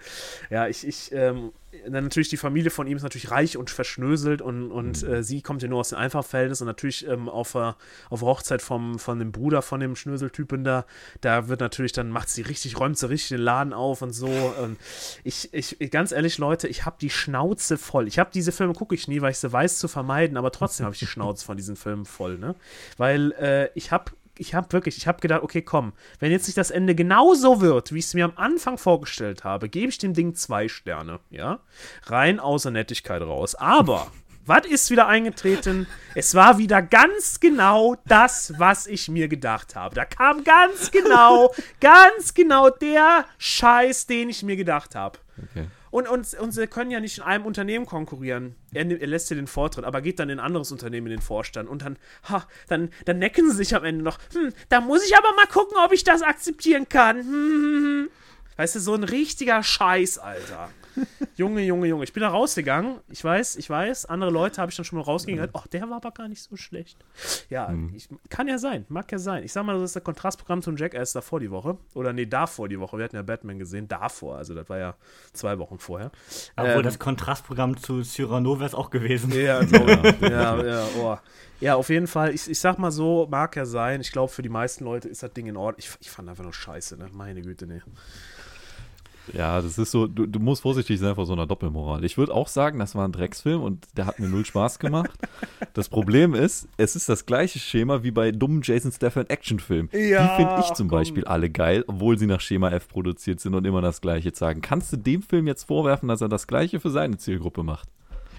Ja, ich, ich, ähm, natürlich die Familie von ihm ist natürlich reich und verschnöselt und, und mhm. äh, sie kommt ja nur aus dem Einfachverhältnis und natürlich ähm, auf, äh, auf Hochzeit vom, von dem Bruder von dem Schnöseltypen da, da wird natürlich, dann macht sie richtig, räumt sie richtig den Laden auf und so. Und ich, ich, ganz ehrlich, Leute, ich habe die Schnauze voll. Ich habe diese Filme, gucke ich nie, weil ich sie weiß zu vermeiden, aber trotzdem habe ich die Schnauze von diesen Filmen voll, ne? Weil äh, ich habe ich habe wirklich, ich habe gedacht, okay, komm, wenn jetzt nicht das Ende genauso wird, wie ich es mir am Anfang vorgestellt habe, gebe ich dem Ding zwei Sterne, ja? Rein außer Nettigkeit raus. Aber, was ist wieder eingetreten? Es war wieder ganz genau das, was ich mir gedacht habe. Da kam ganz genau, ganz genau der Scheiß, den ich mir gedacht habe. Okay. Und, und, und sie können ja nicht in einem Unternehmen konkurrieren. Er, er lässt dir den Vortritt, aber geht dann in ein anderes Unternehmen in den Vorstand. Und dann, ha, dann, dann necken sie sich am Ende noch. Hm, da muss ich aber mal gucken, ob ich das akzeptieren kann. Hm, hm, hm. Weißt du, so ein richtiger Scheiß, Alter. Junge, Junge, Junge. Ich bin da rausgegangen. Ich weiß, ich weiß. Andere Leute habe ich dann schon mal rausgegangen. Ach, der war aber gar nicht so schlecht. Ja, mhm. ich, kann ja sein. Mag ja sein. Ich sag mal, das ist das Kontrastprogramm zum Jackass davor die Woche. Oder nee, davor die Woche. Wir hatten ja Batman gesehen. Davor. Also, das war ja zwei Wochen vorher. Obwohl ähm, das Kontrastprogramm zu Cyrano wäre es auch gewesen. Ja, glaube ja, ja, oh. ja, auf jeden Fall. Ich, ich sag mal so, mag ja sein. Ich glaube, für die meisten Leute ist das Ding in Ordnung. Ich, ich fand einfach nur scheiße, ne? Meine Güte, ne. Ja, das ist so, du, du musst vorsichtig sein vor so einer Doppelmoral. Ich würde auch sagen, das war ein Drecksfilm und der hat mir null Spaß gemacht. das Problem ist, es ist das gleiche Schema wie bei dummen Jason Statham Actionfilmen. Ja, Die finde ich zum komm. Beispiel alle geil, obwohl sie nach Schema F produziert sind und immer das Gleiche sagen. Kannst du dem Film jetzt vorwerfen, dass er das Gleiche für seine Zielgruppe macht?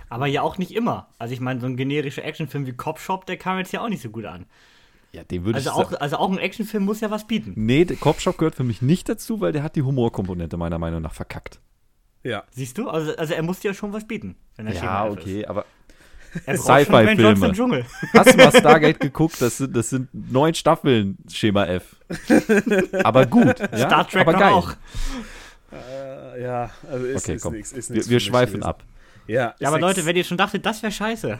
Aber ja auch nicht immer. Also ich meine, so ein generischer Actionfilm wie Cop Shop, der kam jetzt ja auch nicht so gut an. Ja, den würde also ich auch, Also auch ein Actionfilm muss ja was bieten. Nee, der Cop-Shop gehört für mich nicht dazu, weil der hat die Humorkomponente meiner Meinung nach verkackt. Ja. Siehst du? Also, also er muss ja schon was bieten, wenn er Ja, okay, ist. aber Sci-Fi-Filme. Hast du mal Stargate geguckt? Das sind, das sind neun Staffeln Schema F. aber gut. Ja? Star Trek aber geil. auch. Äh, ja, also ist, okay, ist, komm. Nix, ist wir, wir schweifen ab. Ja, ja aber Leute, wenn ihr schon dachtet, das wäre scheiße. ja?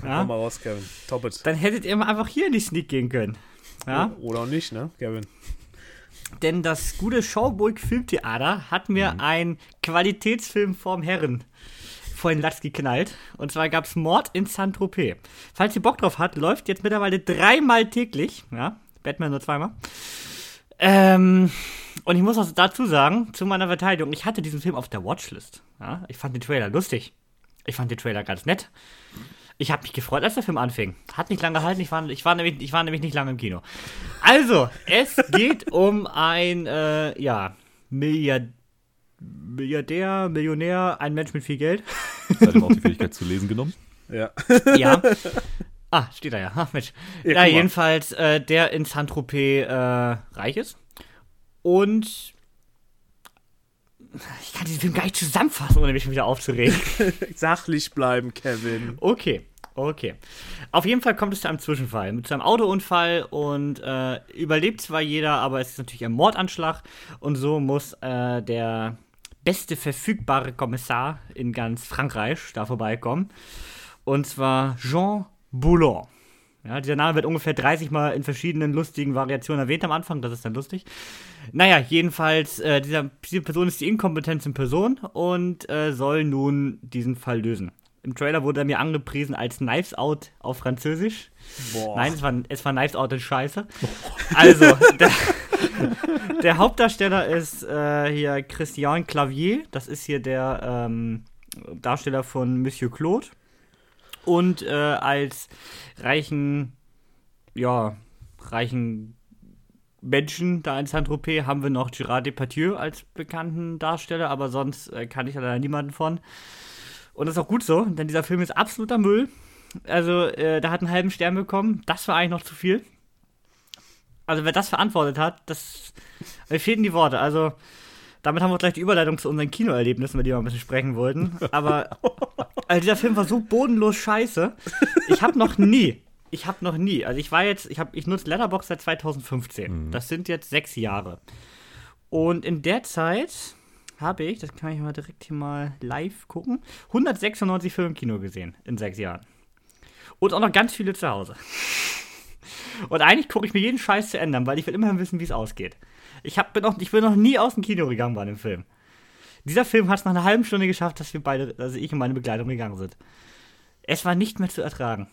Komm mal raus, Kevin. Top it. Dann hättet ihr mal einfach hier in die Sneak gehen können. Ja? Oder auch nicht, ne, Kevin? Denn das gute Schauburg Filmtheater hat mir mhm. einen Qualitätsfilm vorm Herren vor den Latz geknallt. Und zwar gab es Mord in Saint-Tropez. Falls ihr Bock drauf habt, läuft jetzt mittlerweile dreimal täglich. Ja, Batman nur zweimal. Ähm, und ich muss auch dazu sagen, zu meiner Verteidigung, ich hatte diesen Film auf der Watchlist. Ja, ich fand den Trailer lustig. Ich fand den Trailer ganz nett. Ich habe mich gefreut, als der Film anfing. Hat nicht lange gehalten, ich war, ich, war nämlich, ich war nämlich nicht lange im Kino. Also, es geht um ein, äh, ja, Milliard, Milliardär, Millionär, ein Mensch mit viel Geld. Hat ihm auch die Fähigkeit zu lesen genommen? Ja. Ja. Ah, steht da ja. Ach, Mensch. Ja, ja jedenfalls, äh, der in Saint-Tropez äh, reich ist. Und ich kann diesen Film gar nicht zusammenfassen, ohne mich wieder aufzuregen. Sachlich bleiben, Kevin. Okay. Okay. Auf jeden Fall kommt es zu einem Zwischenfall, mit zu einem Autounfall und äh, überlebt zwar jeder, aber es ist natürlich ein Mordanschlag und so muss äh, der beste verfügbare Kommissar in ganz Frankreich da vorbeikommen. Und zwar Jean Boulon. Ja, dieser Name wird ungefähr 30 Mal in verschiedenen lustigen Variationen erwähnt am Anfang, das ist dann lustig. Naja, jedenfalls, äh, dieser, diese Person ist die Inkompetenz in Person und äh, soll nun diesen Fall lösen. Im Trailer wurde er mir angepriesen als Knives Out auf Französisch. Boah. Nein, es war, es war Knives Out in Scheiße. Also, der, der Hauptdarsteller ist äh, hier Christian Clavier. Das ist hier der ähm, Darsteller von Monsieur Claude. Und äh, als reichen, ja, reichen Menschen da in Saint-Tropez haben wir noch Gérard Depardieu als bekannten Darsteller, aber sonst äh, kann ich da leider niemanden von. Und das ist auch gut so, denn dieser Film ist absoluter Müll. Also, äh, da hat einen halben Stern bekommen. Das war eigentlich noch zu viel. Also, wer das verantwortet hat, das. Mir fehlten die Worte. Also, damit haben wir gleich die Überleitung zu unseren Kinoerlebnissen, über die wir ein bisschen sprechen wollten. Aber also dieser Film war so bodenlos scheiße. Ich habe noch nie, ich habe noch nie, also ich war jetzt, ich, hab, ich nutze Letterboxd seit 2015. Das sind jetzt sechs Jahre. Und in der Zeit habe ich, das kann ich mal direkt hier mal live gucken, 196 Filme im Kino gesehen in sechs Jahren. Und auch noch ganz viele zu Hause. Und eigentlich gucke ich mir jeden Scheiß zu ändern, weil ich will immer wissen, wie es ausgeht. Ich, hab, bin, auch, ich bin noch nie aus dem Kino gegangen bei dem Film. Dieser Film hat es nach einer halben Stunde geschafft, dass wir beide, also ich und meine Begleitung gegangen sind. Es war nicht mehr zu ertragen.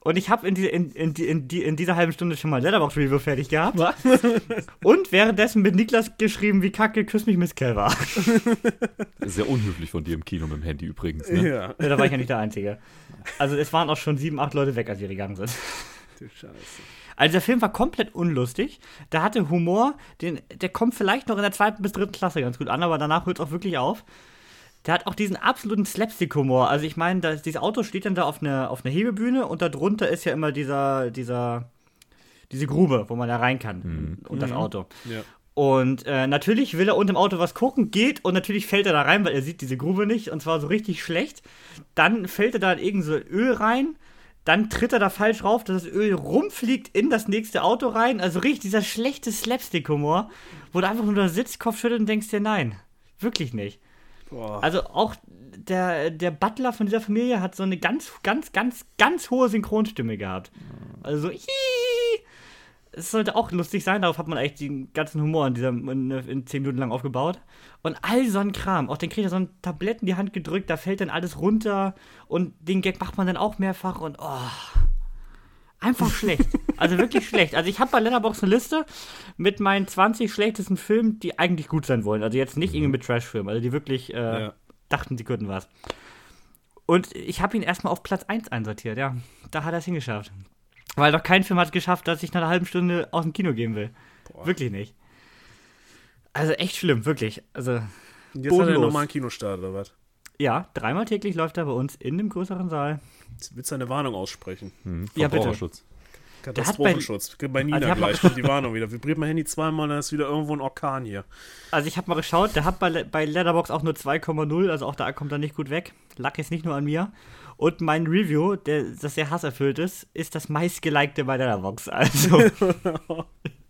Und ich habe in, die, in, in, in, die, in dieser halben Stunde schon mal Letterboxd Review fertig gehabt. und währenddessen mit Niklas geschrieben, wie kacke Küss mich Miss Kell war. Sehr unhöflich von dir im Kino mit dem Handy übrigens. Ne? Ja. Ja, da war ich ja nicht der Einzige. Also es waren auch schon sieben, acht Leute weg, als wir gegangen sind. Du Scheiße. Also der Film war komplett unlustig. Der hatte Humor, den, der kommt vielleicht noch in der zweiten bis dritten Klasse ganz gut an, aber danach hört es auch wirklich auf. Der hat auch diesen absoluten Slapstick-Humor. Also ich meine, das- dieses Auto steht dann da auf einer auf einer Hebebühne und darunter ist ja immer dieser, dieser, diese Grube, wo man da rein kann und das Auto. Ja. Und äh, natürlich will er unter dem Auto was gucken, geht und natürlich fällt er da rein, weil er sieht diese Grube nicht und zwar so richtig schlecht. Dann fällt er da in irgend so Öl rein, dann tritt er da falsch rauf, dass das Öl rumfliegt in das nächste Auto rein. Also richtig dieser schlechte Slapstick-Humor, wo du einfach nur da sitzt, Kopf schüttelst und denkst dir, nein, wirklich nicht. Boah. Also auch der, der Butler von dieser Familie hat so eine ganz, ganz, ganz, ganz hohe Synchronstimme gehabt. Also so, hihi. Es sollte auch lustig sein, darauf hat man eigentlich den ganzen Humor in, dieser, in, in 10 Minuten lang aufgebaut. Und all so ein Kram. Auch den kriegt er so ein Tablett in die Hand gedrückt, da fällt dann alles runter und den Gag macht man dann auch mehrfach und oh. Einfach schlecht. Also wirklich schlecht. Also ich habe bei Letterboxd eine Liste mit meinen 20 schlechtesten Filmen, die eigentlich gut sein wollen. Also jetzt nicht irgendwie mit Trash-Filmen, also die wirklich äh, Ja. dachten, sie könnten was. Und ich habe ihn erstmal auf Platz 1 einsortiert, ja. Da hat er es hingeschafft. Weil doch kein Film hat es geschafft, dass ich nach einer halben Stunde aus dem Kino gehen will. Boah. Wirklich nicht. Also echt schlimm, wirklich. Also, Und jetzt hat er bodenlos. nochmal einen Kinostart oder was? ja, dreimal täglich läuft er bei uns in dem größeren Saal. Jetzt willst du eine Warnung aussprechen? Hm, Ja, bitte. Katastrophenschutz. bei Nina Also gleich kommt die Warnung wieder. Vibriert mein Handy zweimal, dann ist wieder irgendwo ein Orkan hier. Also ich habe mal geschaut, der hat bei, bei Letterbox auch nur 2,0, also auch da kommt er nicht gut weg. Lag jetzt nicht nur an mir. Und mein Review, der, das sehr hasserfüllt ist, ist das meistgelikte bei Letterbox. Also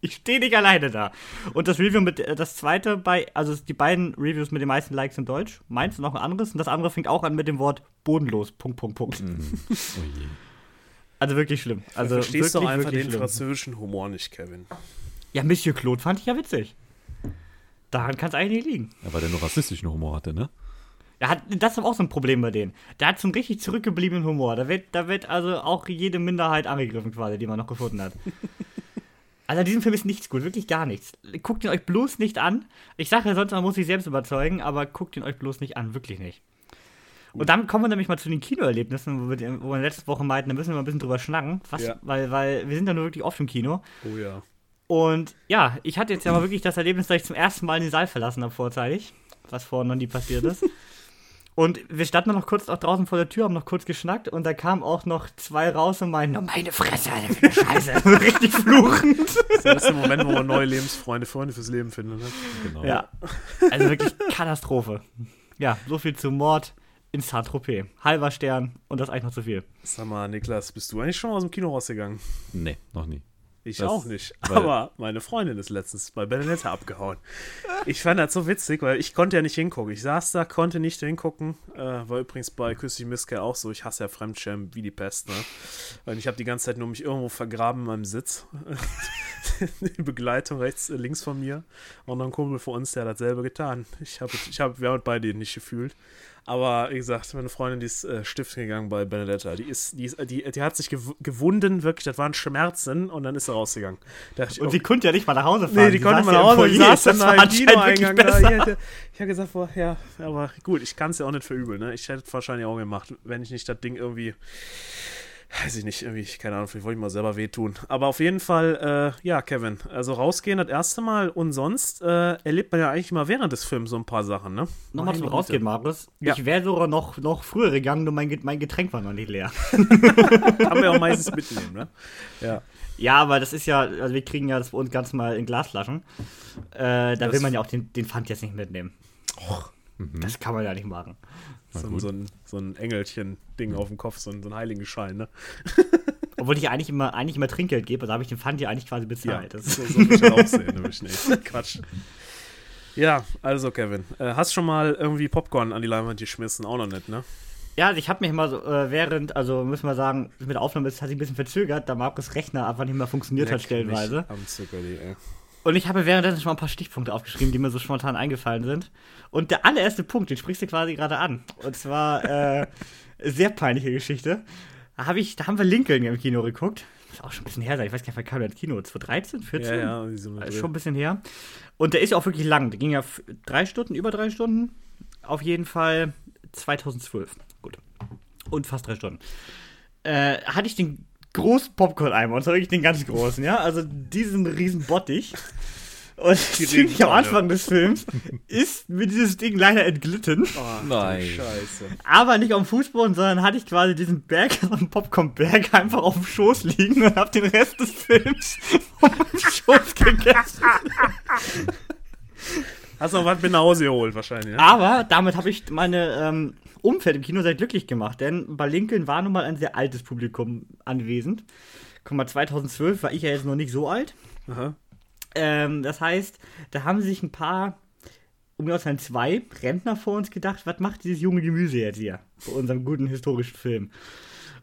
ich stehe nicht alleine da. Und das Review mit äh, das zweite bei, also die beiden Reviews mit den meisten Likes in Deutsch, meins und noch ein anderes. Und das andere fängt auch an mit dem Wort bodenlos. Punkt, Punkt, Punkt. Oh je. Also wirklich schlimm. Also du verstehst doch wirklich, einfach wirklich den schlimm. französischen Humor nicht, Kevin. Ja, Monsieur Claude fand ich ja witzig. Daran kann es eigentlich nicht liegen. Ja, weil der nur rassistischen Humor hatte, ne? Er hat, das ist auch so ein Problem bei denen. Der hat so einen richtig zurückgebliebenen Humor. Da wird, da wird also auch jede Minderheit angegriffen, quasi, die man noch gefunden hat. Also an diesem Film ist nichts gut, wirklich gar nichts. Guckt ihn euch bloß nicht an. Ich sage ja sonst, man muss sich selbst überzeugen, aber guckt ihn euch bloß nicht an, wirklich nicht. Und dann kommen wir nämlich mal zu den Kinoerlebnissen, wo wir, wo wir letzte Woche meinten, da müssen wir mal ein bisschen drüber schnacken. Was, Ja. weil, weil wir sind ja nur wirklich oft im Kino. Oh ja. Und ja, ich hatte jetzt ja mal wirklich das Erlebnis, dass ich zum ersten Mal den Saal verlassen habe vorzeitig, was vorher noch nie passiert ist. Und wir standen noch kurz auch draußen vor der Tür, haben noch kurz geschnackt und da kamen auch noch zwei raus und meinten, oh, meine Fresse, Alter, für eine Scheiße. Richtig fluchend. Das ist der Moment, wo man neue Lebensfreunde, Freunde fürs Leben findet. Ne? Genau. Ja, also wirklich Katastrophe. Ja, so viel zu Mord in Saint-Tropez. Halber Stern und das eigentlich noch zu viel. Sag mal, Niklas, bist du eigentlich schon aus dem Kino rausgegangen? Nee, noch nie. Ich Das- auch nicht. Aber meine Freundin ist letztens bei Benedetta abgehauen. Ich fand das so witzig, weil ich konnte ja nicht hingucken. Ich saß da, konnte nicht hingucken. Äh, war übrigens bei Küssi Miske auch so. Ich hasse ja Fremdschirm wie die Pest. Ne? Und ich habe die ganze Zeit nur mich irgendwo vergraben in meinem Sitz. die Begleitung rechts, äh, links von mir. Und noch ein Kumpel von uns, der hat dasselbe getan. Ich hab, ich hab, wir haben beide nicht gefühlt. Aber wie gesagt, meine Freundin, die ist äh, stiften gegangen bei Benedetta. Die ist, die ist, die, die hat sich gew gewunden, wirklich, das waren Schmerzen und dann ist sie rausgegangen. Ich, Und oh, sie konnte ja nicht mal nach Hause fahren. Nee, die konnte saß man ja im auch nicht. Die Foyer. saß dann Das da war im Kinoeingang da. besser. Ich, hätte, ich habe gesagt, boah, ja, aber gut, ich kann es ja auch nicht verübeln. Ne? Ich hätte es wahrscheinlich auch gemacht, wenn ich nicht das Ding irgendwie, weiß ich nicht, irgendwie, keine Ahnung, vielleicht wollte ich mal selber wehtun. Aber auf jeden Fall, äh, ja, Kevin, also rausgehen das erste Mal und sonst äh, erlebt man ja eigentlich immer während des Films so ein paar Sachen, ne? Nochmal zum. Rausgehen, Marius. Ja. Ich wäre sogar noch, noch früher gegangen, nur mein, mein Getränk war noch nicht leer. Kann man ja auch meistens mitnehmen, ne? Ja. Ja, aber das ist ja, also wir kriegen ja das bei uns ganz mal in Glasflaschen. Äh, da Das- will man ja auch den, den Pfand jetzt nicht mitnehmen. Das kann man ja nicht machen. So, so, ein, so ein Engelchen-Ding auf dem Kopf, so ein, so ein Heiligenschein, ne? Obwohl ich eigentlich immer, eigentlich immer Trinkgeld gebe, also habe ich den Pfand ja eigentlich quasi bezahlt. Das so, so will ich auch sehen, nämlich nicht. Quatsch. Ja, also Kevin, äh, hast schon mal irgendwie Popcorn an die Leinwand geschmissen? Auch noch nicht, ne? Ja, also ich habe mich mal so, äh, während, also müssen wir sagen, mit der Aufnahme ist, hat sich ein bisschen verzögert, da Markus Rechner einfach nicht mehr funktioniert hat stellenweise. Am Zuckerli, ey. Und ich habe währenddessen schon mal ein paar Stichpunkte aufgeschrieben, die mir so spontan eingefallen sind. Und der allererste Punkt, den sprichst du quasi gerade an. Und zwar, äh, sehr peinliche Geschichte. Da, hab ich, da haben wir Lincoln im Kino geguckt. Muss auch schon ein bisschen her sein. Ich weiß gar nicht, wann kam der ins Kino? 2013, 14? Ja, ja, so Ist schon ein bisschen her. Und der ist ja auch wirklich lang. Der ging ja drei Stunden, über drei Stunden. Auf jeden Fall 2012. Gut. Und fast drei Stunden. Äh, hatte ich den großen Popcorn-Eimer, und zwar wirklich den ganz großen, ja? Also diesen riesen Bottich. Und ziemlich am. Anfang des Films ist mir dieses Ding leider entglitten. Oh, Nein. Scheiße. Aber nicht auf dem Fußboden, sondern hatte ich quasi diesen Berg, so einen Popcorn-Berg einfach auf dem Schoß liegen und habe den Rest des Films auf dem Schoß gegessen. Hast noch was mit nach Hause geholt, wahrscheinlich, ne? Aber damit habe ich meine ähm, Umfeld im Kino sehr glücklich gemacht, denn bei Lincoln war nun mal ein sehr altes Publikum anwesend. Guck mal, 2012 war ich ja jetzt noch nicht so alt. Ähm, das heißt, da haben sich ein paar, um zu sein, zwei Rentner vor uns gedacht, was macht dieses junge Gemüse jetzt hier bei unserem guten historischen Film?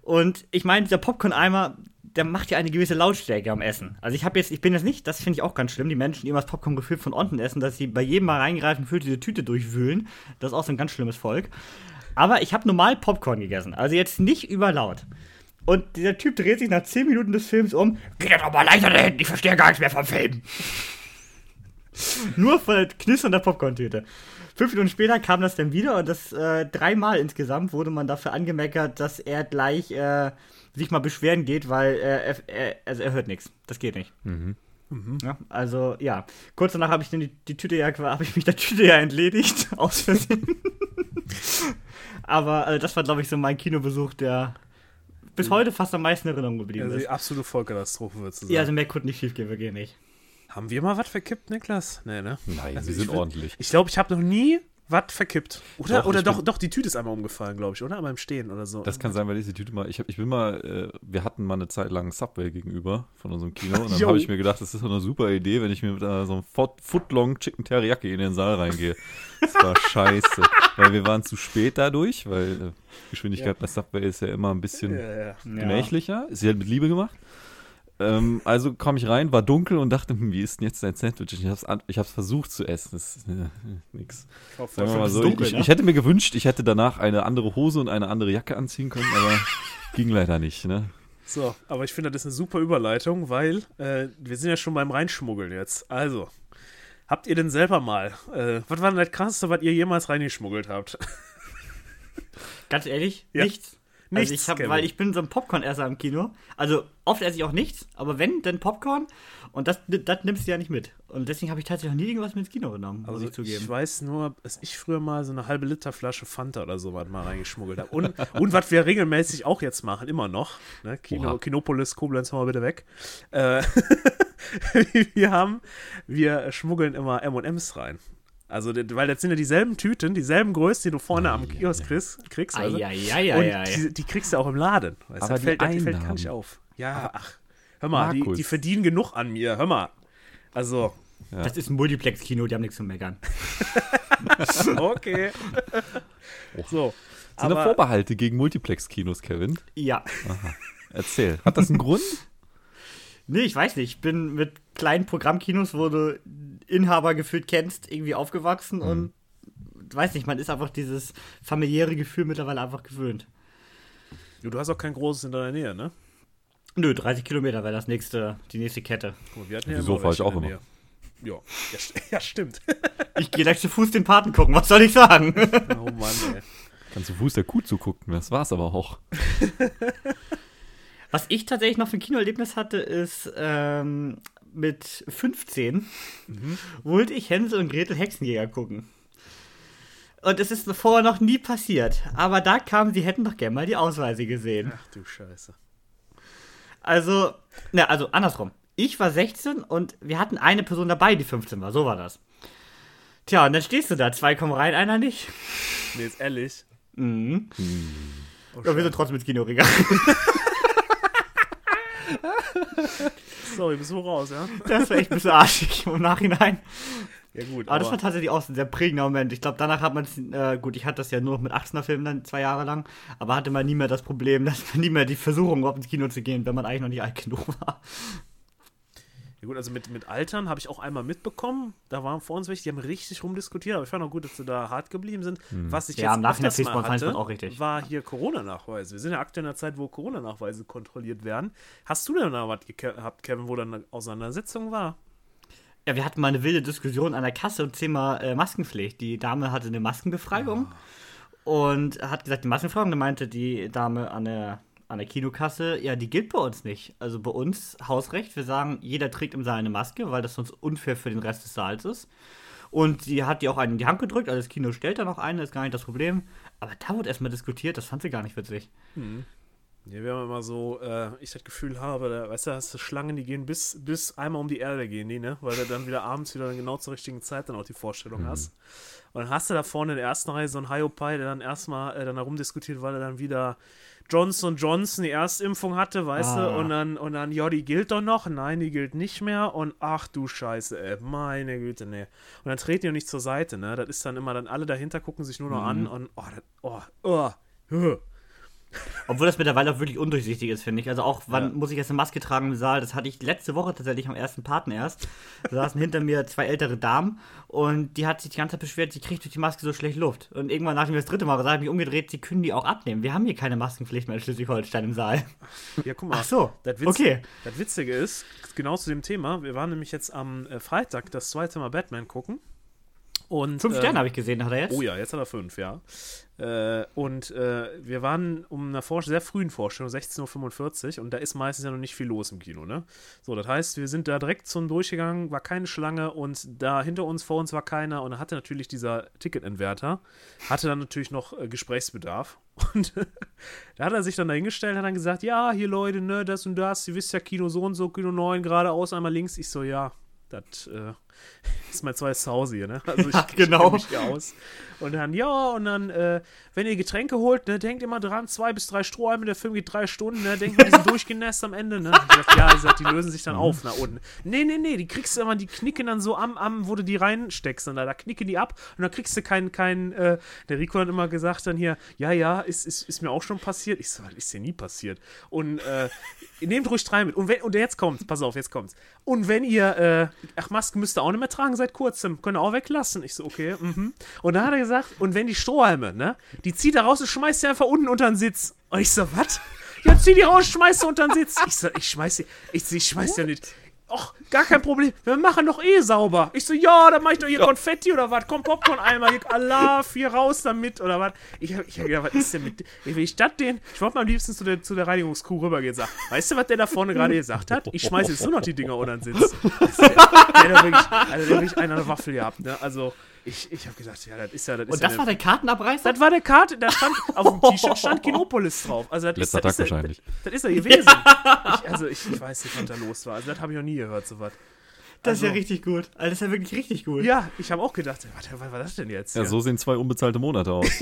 Und ich meine, dieser Popcorn-Eimer, der macht ja eine gewisse Lautstärke am Essen. Also ich habe jetzt, ich bin jetzt nicht, das finde ich auch ganz schlimm, die Menschen, die immer das Popcorn gefüllt von unten essen, dass sie bei jedem Mal reingreifen, füllt diese Tüte durchwühlen. Das ist auch so ein ganz schlimmes Volk. Aber ich habe normal Popcorn gegessen, also jetzt nicht überlaut. Und dieser Typ dreht sich nach 10 Minuten des Films um. Geht doch mal leiser da hinten, ich verstehe gar nichts mehr vom Film. Nur von der Knistern der Popcorn-Tüte. Fünf Minuten später kam das dann wieder und das äh, dreimal insgesamt wurde man dafür angemeckert, dass er gleich äh, sich mal beschweren geht, weil äh, er, er, also er hört nichts. Das geht nicht. Ja, also ja, kurz danach habe ich dann die, die Tüte ja, habe ich mich der Tüte ja entledigt aus Versehen. Aber also das war glaube ich so mein Kinobesuch, der bis heute fast am meisten in Erinnerung geblieben Also ist. die absolute Vollkatastrophe, würdest du sagen. Ja, also mehr konnte nicht schief gehen, wirklich nicht. Haben wir mal was verkippt, Niklas? Nee, ne? Nein, Also wir sind würd- ordentlich. Ich glaube, ich habe noch nie was verkippt. Oder, Doch, oder doch, doch, die Tüte ist einmal umgefallen, glaube ich, oder? Beim Stehen oder so. Das kann sein, weil ich die Tüte mal. Ich, hab, ich bin mal. Äh, wir hatten mal eine Zeit lang Subway gegenüber von unserem Kino. Und dann habe ich mir gedacht, das ist doch eine super Idee, wenn ich mir mit äh, so einem Foot- Footlong Chicken Teriyaki in den Saal reingehe. Das war scheiße. weil wir waren zu spät dadurch, weil äh, Geschwindigkeit bei Subway ist ja immer ein bisschen ja, ja. gemächlicher. Ist ja mit Liebe gemacht. Ähm, also komme ich rein, war dunkel und dachte, hm, wie ist denn jetzt dein Sandwich? Ich habe es ich hab's versucht zu essen. Das ist äh, nix. Kauf Sagen wir mal so, dunkel, ich, ne? ich hätte mir gewünscht, ich hätte danach eine andere Hose und eine andere Jacke anziehen können, aber ging leider nicht. Ne? So, aber ich finde, das ist eine super Überleitung, weil äh, wir sind ja schon beim Reinschmuggeln jetzt. Also, habt ihr denn selber mal, äh, was war denn das Krasseste, was ihr jemals reingeschmuggelt habt? Ganz ehrlich, Ja. nichts. Nichts, also ich hab, weil ich bin so ein Popcorn-Esser im Kino. Also oft esse ich auch nichts, aber wenn, dann Popcorn. Und das, das nimmst du ja nicht mit. Und deswegen habe ich tatsächlich noch nie irgendwas mit ins Kino genommen, muss Also ich zugeben. ich weiß nur, dass ich früher mal so eine halbe Liter Flasche Fanta oder so was mal reingeschmuggelt habe. Und, und was wir regelmäßig auch jetzt machen, immer noch. Ne? Kino, Oha. Kinopolis, Koblenz, hau mal bitte weg. Äh, wir haben, wir schmuggeln immer M&M's rein. Also, weil das sind ja dieselben Tüten, dieselben Größen, die du vorne am Kiosk kriegst. kriegst also. Und Eieieiei. die, die kriegst du auch im Laden. Weißt, Aber das die fällt, das fällt gar nicht auf. Ja, ach. Hör mal, die, die verdienen genug an mir. Hör mal. Also, Das ist ein Multiplex-Kino, die haben nichts zu meckern. okay. so. Sind da Vorbehalte gegen Multiplex-Kinos, Kevin? Ja. Erzähl. Hat das einen Grund? Nee, ich weiß nicht. Ich bin mit kleinen Programmkinos, wo du Inhaber gefühlt kennst, irgendwie aufgewachsen und weiß nicht, man ist einfach dieses familiäre Gefühl mittlerweile einfach gewöhnt. Du hast auch kein großes in deiner Nähe, ne? Nö, 30 Kilometer wäre das nächste, die nächste Kette. Guck mal, wir hatten Wieso immer fahr ich auch in der immer? Nähe. Ja, ja, st- ja stimmt. Ich gehe gleich zu Fuß den Paten gucken, was soll ich sagen? oh Mann, ey. Kannst du Fuß der Kuh zugucken, das war's aber auch. Was ich tatsächlich noch für ein Kinoerlebnis hatte, ist ähm, mit 15 wollte ich Hänsel und Gretel Hexenjäger gucken. Und es ist vorher noch nie passiert. Aber da kamen, sie hätten doch gerne mal die Ausweise gesehen. Ach du Scheiße. Also, na, also andersrum. Ich war 16 und wir hatten eine Person dabei, die 15 war. So war das. Tja, und dann stehst du da. Zwei kommen rein, einer nicht. Nee, jetzt ehrlich. Mhm. Oh, Aber wir sind trotzdem ins Kino gegangen. Sorry, bist du raus, ja? Das war echt ein bisschen arschig im Nachhinein. Ja, gut. Aber, das war tatsächlich auch ein sehr prägender Moment. Ich glaube, danach hat man es, äh, gut, ich hatte das ja nur noch mit 18er Filmen dann zwei Jahre lang, aber hatte man nie mehr das Problem, dass man nie mehr die Versuchung überhaupt ins Kino zu gehen, wenn man eigentlich noch nicht alt genug war. Ja gut, also mit, mit Altern habe ich auch einmal mitbekommen. Da waren vor uns welche, die haben richtig rumdiskutiert, aber ich fand auch gut, dass sie da hart geblieben sind. Was ich Ja, im jetzt Nachhinein öfters mal hatte, auch richtig. war hier Corona-Nachweise. Wir sind ja aktuell in einer Zeit, wo Corona-Nachweise kontrolliert werden. Hast du denn da was gehabt, Kevin, wo dann eine Auseinandersetzung war? Ja, wir hatten mal eine wilde Diskussion an der Kasse und Thema äh, Maskenpflicht. Die Dame hatte eine Maskenbefreiung und hat gesagt, die Maskenbefreiung, dann meinte die Dame an der, an der Kinokasse, ja, die gilt bei uns nicht. Also bei uns Hausrecht, wir sagen, jeder trägt im Saal eine Maske, weil das sonst unfair für den Rest des Saals ist. Und sie hat die auch einen in die Hand gedrückt, also das Kino stellt da noch eine, ist gar nicht das Problem. Aber da wurde erstmal diskutiert, das fand sie gar nicht witzig. Ja, wir haben immer so, äh, ich das Gefühl habe, da, weißt du, hast du Schlangen, die gehen bis, bis einmal um die Erde gehen, die, ne? Weil du dann wieder abends wieder genau zur richtigen Zeit dann auch die Vorstellung hast. Und dann hast du da vorne in der ersten Reihe so einen Hiopai, der dann erstmal äh, dann herumdiskutiert, weil er dann wieder Johnson Johnson die Erstimpfung hatte, weißt Ah. du? Und dann, und dann, ja, die gilt doch noch. Nein, die gilt nicht mehr. Und ach du Scheiße, ey, meine Güte, ne. Und dann treten die auch nicht zur Seite, ne? Das ist dann immer, dann alle dahinter gucken sich nur noch an und, oh, das, oh, oh, huh. Obwohl das mittlerweile auch wirklich undurchsichtig ist, finde ich. Also auch, wann Ja. muss ich jetzt eine Maske tragen im Saal? Das hatte ich letzte Woche tatsächlich am ersten Paten erst. Da saßen hinter mir zwei ältere Damen und die hat sich die ganze Zeit beschwert, sie kriegt durch die Maske so schlecht Luft. Und irgendwann, nachdem wir das dritte Mal gesagt, habe ich mich umgedreht, sie können die auch abnehmen. Wir haben hier keine Maskenpflicht mehr in Schleswig-Holstein im Saal. Ja, guck mal. Ach so, Das Witz, okay. Das Witzige ist, genau zu dem Thema, wir waren nämlich jetzt am äh, Freitag das zweite Mal Batman gucken. Und, Fünf äh, Sterne habe ich gesehen, hat er jetzt. Oh ja, jetzt hat er fünf, ja. Äh, und äh, wir waren um einer Vor sehr frühen Vorstellung, 16.45 Uhr, und da ist meistens ja noch nicht viel los im Kino, ne? So, das heißt, wir sind da direkt zum Durchgegangen, war keine Schlange und da hinter uns, vor uns war keiner und da hatte natürlich dieser Ticketentwerter, hatte dann natürlich noch äh, Gesprächsbedarf. Und da hat er sich dann dahingestellt, hat dann gesagt, ja, hier Leute, ne, das und das, ihr wisst ja, Kino so und so, Kino 9, geradeaus, einmal links. Ich so, ja, das äh, ist mein zweites Zuhause hier, ne? Also ich, Ja, genau. ich mich hier aus. Und dann, ja, und dann, äh, wenn ihr Getränke holt, ne, denkt immer dran, zwei bis drei Strohhalme, der Film geht drei Stunden, ne, denkt die sind durchgenässt am Ende, ne? Ich sag, ja, ich sag, die lösen sich dann auf nach unten. Nee, nee, nee, die kriegst du immer, die knicken dann so am, am, wo du die reinsteckst, und da, da knicken die ab und dann kriegst du kein, kein, äh, der Rico hat immer gesagt dann hier, ja, ja, ist, ist, ist mir auch schon passiert. Ich so, was ist dir nie passiert. Und, äh, nehmt ruhig drei mit. Und wenn, und jetzt kommt's, pass auf, jetzt kommt's. Und wenn ihr, äh, ach, Masken müsst ihr auch nicht mehr tragen seit kurzem, könnt ihr auch weglassen. Ich so, okay, mhm. Und dann hat er gesagt, und wenn die Strohhalme, ne, die zieht er raus und schmeißt sie einfach unten unter den Sitz. Und ich so, was? Ja, zieh die raus, schmeiß sie unter den Sitz. Ich so, ich schmeiß sie, ich, ich schmeiß sie ja nicht. Och, gar kein Problem. Wir machen doch eh sauber. Ich so, ja, dann mach ich doch hier Konfetti oder was. Komm, Popcorn-Eimer, hier, Allah, hier raus damit oder was. Ich hab, ich hab gedacht, was ist denn mit, will ich das den? Ich wollte mal am liebsten zu der, zu der Reinigungskuh rübergehen sagen, weißt du, was der da vorne gerade gesagt hat? Ich schmeiß jetzt nur noch die Dinger unter den Sitz. Der, der, hat wirklich, also der wirklich einer eine Waffel gehabt, ne? Also, ich, ich hab gesagt, ja, das ist ja, das ist Und ja das eine- war der Kartenabreißer? das war der Karte, da stand auf dem T-Shirt stand Kinopolis drauf. Also das Letzter ist, das Tag ist, er- wahrscheinlich. Das, das ist er gewesen. Ich, also ich, ich weiß nicht, was da los war. Also das habe ich noch nie gehört, so was. Das ist ja Also- richtig gut. Also das ist ja wirklich richtig gut. Ja, ich habe auch gedacht, warte, was war das denn jetzt? Ja, so sehen zwei unbezahlte Monate aus.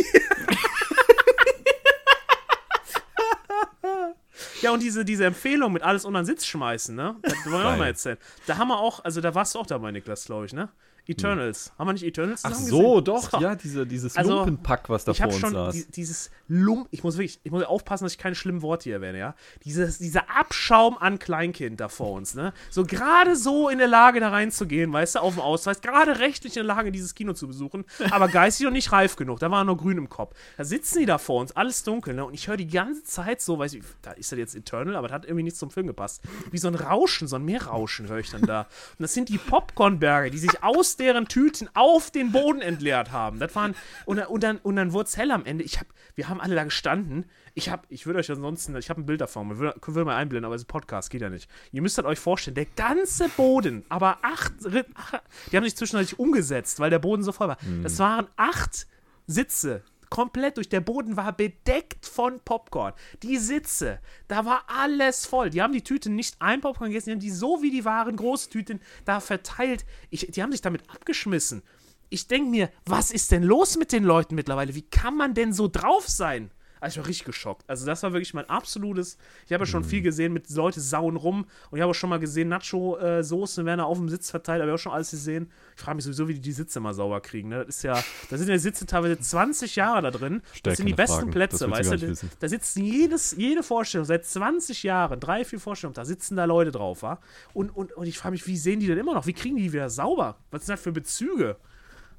Ja, und diese, diese Empfehlung mit alles unter den Sitz schmeißen, ne? Das wollen wir auch mal erzählen. Da haben wir auch, also da warst du auch dabei, Niklas, glaube ich, ne? Eternals. Haben wir nicht Eternals Ach so, gesehen? doch, ja, diese, dieses Also, Lumpenpack, was da ich vor habe uns schon saß. die, dieses Lump, ich muss wirklich, ich muss aufpassen, dass ich keine schlimmen Worte hier erwähne, ja. Dieses, dieser Abschaum an Kleinkind da vor uns, ne? So gerade so in der Lage da reinzugehen, weißt du, auf dem Ausweis, gerade rechtlich in der Lage, dieses Kino zu besuchen, aber geistig noch nicht reif genug, da war nur grün im Kopf. Da sitzen die da vor uns, alles dunkel, ne? Und ich höre die ganze Zeit so, weiß ich, da ist das jetzt Eternal, aber das hat irgendwie nicht zum Film gepasst. Wie so ein Rauschen, so ein Meerrauschen höre ich dann da. Und das sind die Popcornberge, die sich aus deren Tüten auf den Boden entleert haben. Das waren, und, dann- und dann, und dann wurde es hell am Ende. Ich hab, wir haben alle da gestanden. Ich hab, ich würde euch ansonsten, ich habe ein Bild davon, wir würden würd mal einblenden, aber es ist ein Podcast, geht ja nicht. Ihr müsst euch vorstellen, der ganze Boden, aber acht, die haben sich zwischendurch umgesetzt, weil der Boden so voll war. Das waren acht Sitze, komplett durch. Der Boden war bedeckt von Popcorn. Die Sitze, da war alles voll. Die haben die Tüten nicht ein Popcorn gegessen, die haben die so wie die waren, große Tüten, da verteilt. Ich, die haben sich damit abgeschmissen. Ich denke mir, was ist denn los mit den Leuten mittlerweile? Wie kann man denn so drauf sein? Also ich war richtig geschockt. Also das war wirklich mein absolutes. Ich habe ja schon viel gesehen mit Leute sauen rum und ich habe auch schon mal gesehen Nacho-Soßen werden auf dem Sitz verteilt. Habe ich auch schon alles gesehen. Ich frage mich sowieso, wie die die Sitze mal sauber kriegen. Ne? Das ist ja, da sind ja Sitze teilweise 20 Jahre da drin. Stell Das sind die besten Fragen. Plätze, weißt du? wissen. Da sitzen jedes, jede Vorstellung seit 20 Jahren, drei, vier Vorstellungen, da sitzen da Leute drauf, wa? Und, und, und ich frage mich, wie sehen die denn immer noch? Wie kriegen die die wieder sauber? Was sind das für Bezüge?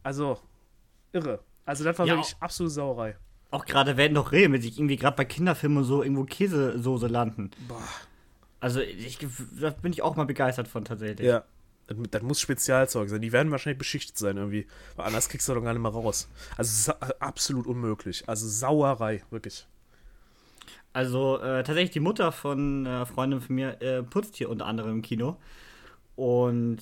Also, irre. Also, das war Ja, wirklich absolute Sauerei. Auch gerade werden doch regelmäßig irgendwie gerade bei Kinderfilmen so irgendwo Käsesoße landen. Also ich, da bin ich auch mal begeistert von tatsächlich. Ja. Das, muss Spezialzeug sein. Die werden wahrscheinlich beschichtet sein irgendwie. Weil anders kriegst du doch gar nicht mehr raus. Also, absolut unmöglich. Also, Sauerei, wirklich. Also äh, tatsächlich die Mutter von einer Freundin von mir äh, putzt hier unter anderem im Kino. Und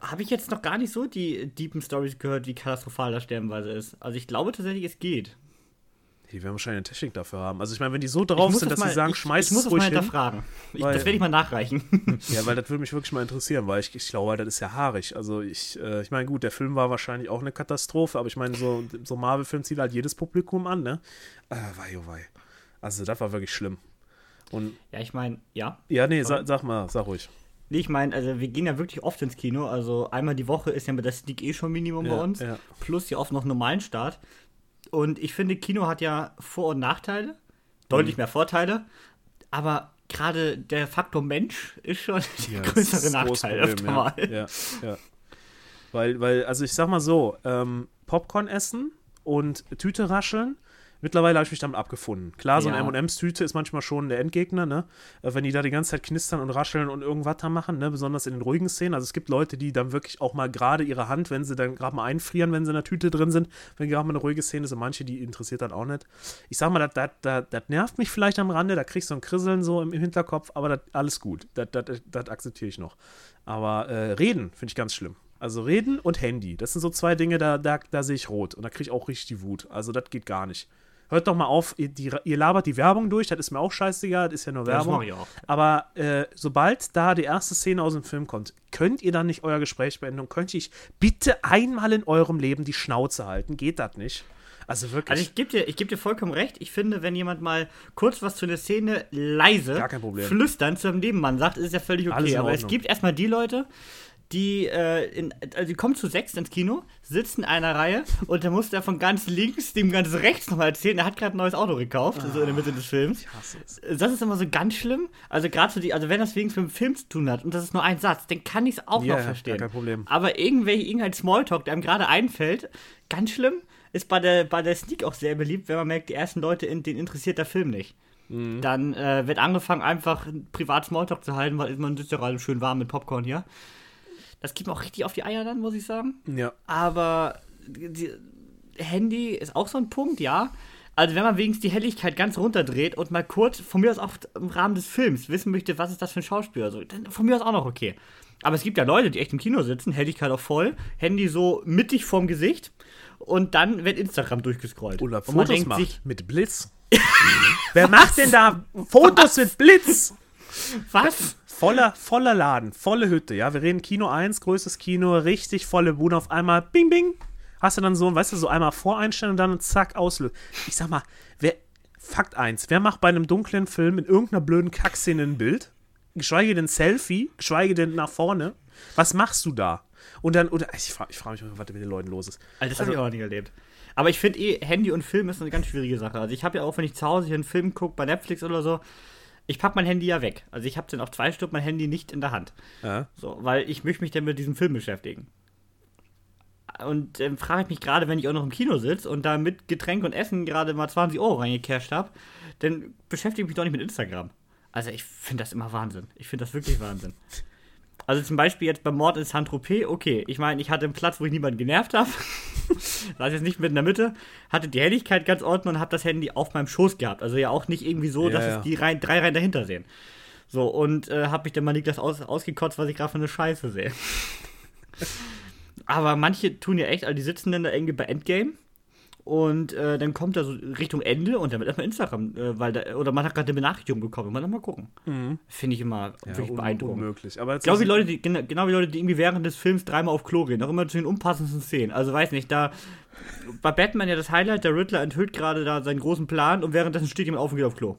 habe ich jetzt noch gar nicht so die deepen Stories gehört, wie katastrophal das sterbenweise ist. Also ich glaube tatsächlich, es geht. Die werden wahrscheinlich eine Technik dafür haben. Also, ich meine, wenn die so drauf sind, dass mal, sie sagen, ich, schmeiß ich muss es das ruhig mal hin. hinterfragen. Ich, Weil- das werde ich mal nachreichen. Ja, weil das würde mich wirklich mal interessieren, weil ich, ich glaube, das ist ja haarig. Also ich, äh, ich meine, gut, der Film war wahrscheinlich auch eine Katastrophe, aber ich meine, so, so Marvel-Film zieht halt jedes Publikum an, ne? Äh, wei, oh wei. Also das war wirklich schlimm. Und ja, ich meine, ja. ja, nee, sa, sag mal, sag ruhig. Nee, ich meine, also wir gehen ja wirklich oft ins Kino. Also einmal die Woche ist ja mit der Sneak eh schon Minimum bei Ja, uns. ja. Plus ja oft noch normalen Start. Und ich finde, Kino hat ja Vor- und Nachteile. Deutlich mehr Vorteile. Aber gerade der Faktor Mensch ist schon der größere Nachteil öfter ja. mal. Ja, ja. Weil, weil, also ich sag mal so, ähm, Popcorn essen und Tüte rascheln, mittlerweile habe ich mich damit abgefunden. Klar, so Ja. eine M&M's-Tüte ist manchmal schon der Endgegner, ne? Äh, Wenn die da die ganze Zeit knistern und rascheln und irgendwas da machen, ne? Besonders in den ruhigen Szenen. Also es gibt Leute, die dann wirklich auch mal gerade ihre Hand, wenn sie dann gerade mal einfrieren, wenn sie in der Tüte drin sind, wenn gerade mal eine ruhige Szene ist und manche, die interessiert dann auch nicht. Ich sag mal, das- nervt mich vielleicht am Rande, da kriegst du ein Krisseln so im, im Hinterkopf, aber das alles gut. Das akzeptiere ich noch. Aber äh, reden finde ich ganz schlimm. Also reden und Handy, das sind so zwei Dinge, da, da, da sehe ich rot und da kriege ich auch richtig die Wut. Also das geht gar nicht. Hört doch mal auf, ihr, die, ihr labert die Werbung durch, das ist mir auch scheißegal, das ist ja nur Ja, das Werbung. mache ich auch. Aber äh, sobald da die erste Szene aus dem Film kommt, könnt ihr dann nicht euer Gespräch beenden und könnt ich bitte einmal in eurem Leben die Schnauze halten? Geht das nicht? Also wirklich. Also ich gebe dir, ich geb dir vollkommen recht. Ich finde, wenn jemand mal kurz was zu der Szene leise flüstern zu einem Nebenmann sagt, ist ja völlig okay. Aber es gibt erstmal die Leute, die, äh, in, also die kommen zu sechs ins Kino, sitzen in einer Reihe und dann muss der von ganz links dem ganz rechts nochmal erzählen, er hat gerade ein neues Auto gekauft, so in der Mitte des Films. ich hasse es. Das ist immer so ganz schlimm. Also gerade so die, also wenn das wenigstens mit dem Film zu tun hat und das ist nur ein Satz, dann kann ich es auch Ja, noch ja, verstehen. kein Problem. Aber irgendwelche, irgendein Smalltalk, der einem gerade einfällt, ganz schlimm, ist bei der, bei der Sneak auch sehr beliebt, wenn man merkt, die ersten Leute, in, den interessiert der Film nicht. Mhm. Dann äh, wird angefangen, einfach privat Smalltalk zu halten, weil man sitzt ja gerade schön warm mit Popcorn hier. Das gibt mir auch richtig auf die Eier dann, muss ich sagen. Ja. Aber die, Handy ist auch so ein Punkt, ja. Also wenn man wenigstens die Helligkeit ganz runterdreht und mal kurz, von mir aus auch im Rahmen des Films, wissen möchte, was ist das für ein Schauspieler, so, dann von mir aus auch noch okay. Aber es gibt ja Leute, die echt im Kino sitzen, Helligkeit auch voll, Handy so mittig vorm Gesicht und dann wird Instagram durchgescrollt. Oder und man Fotos denkt macht sich, mit Blitz. Wer macht denn da Fotos mit Blitz? was? Voller, voller Laden, volle Hütte, ja. Wir reden Kino 1, größtes Kino, richtig volle Bude. Auf einmal, bing, bing, hast du dann so, weißt du, so einmal voreinstellen und dann zack, auslösen. Ich sag mal, wer, Fakt 1, wer macht bei einem dunklen Film in irgendeiner blöden Kackszene ein Bild? Geschweige denn Selfie, geschweige denn nach vorne. Was machst du da? Und dann, oder, ich frage ich frag mich, was mit den Leuten los ist. Also das habe ich auch noch nie erlebt. Aber ich finde eh, Handy und Film ist eine ganz schwierige Sache. Also ich habe ja auch, wenn ich zu Hause hier einen Film gucke, bei Netflix oder so, ich packe mein Handy ja weg. Also ich habe dann auf zwei Stunden mein Handy nicht in der Hand. Ja. So, weil ich möchte mich dann mit diesem Film beschäftigen. Und dann frage ich mich gerade, wenn ich auch noch im Kino sitze und da mit Getränk und Essen gerade mal 20 Euro reingecasht habe, dann beschäftige ich mich doch nicht mit Instagram. Also ich finde das immer Wahnsinn. Ich finde das wirklich Wahnsinn. Also zum Beispiel jetzt beim Mord in Saint-Tropez, okay, ich meine, ich hatte einen Platz, wo ich niemanden genervt habe. Saß jetzt nicht mit in der Mitte, hatte die Helligkeit ganz ordentlich und habe das Handy auf meinem Schoß gehabt. Also ja auch nicht irgendwie so, Ja, dass ja. es die Reihen, drei Reihen dahinter sehen. So, und äh, habe mich dann mal Niklas aus, ausgekotzt, was ich gerade für eine Scheiße sehe. Aber manche tun ja echt, also die sitzen dann da irgendwie bei Endgame und äh, dann kommt er so Richtung Ende und dann wird erstmal Instagram, äh, weil da, oder man hat gerade eine Benachrichtigung bekommen, man mal gucken. Finde ich immer Mhm. Ja, wirklich un beeindruckend. unmöglich. Aber Genau wie, Leute, die, genau, genau wie Leute, die irgendwie während des Films dreimal auf Klo gehen, auch immer zu den unpassendsten Szenen. Also weiß nicht, da bei Batman ja das Highlight, der Riddler enthüllt gerade da seinen großen Plan und währenddessen steht jemand auf und geht auf Klo.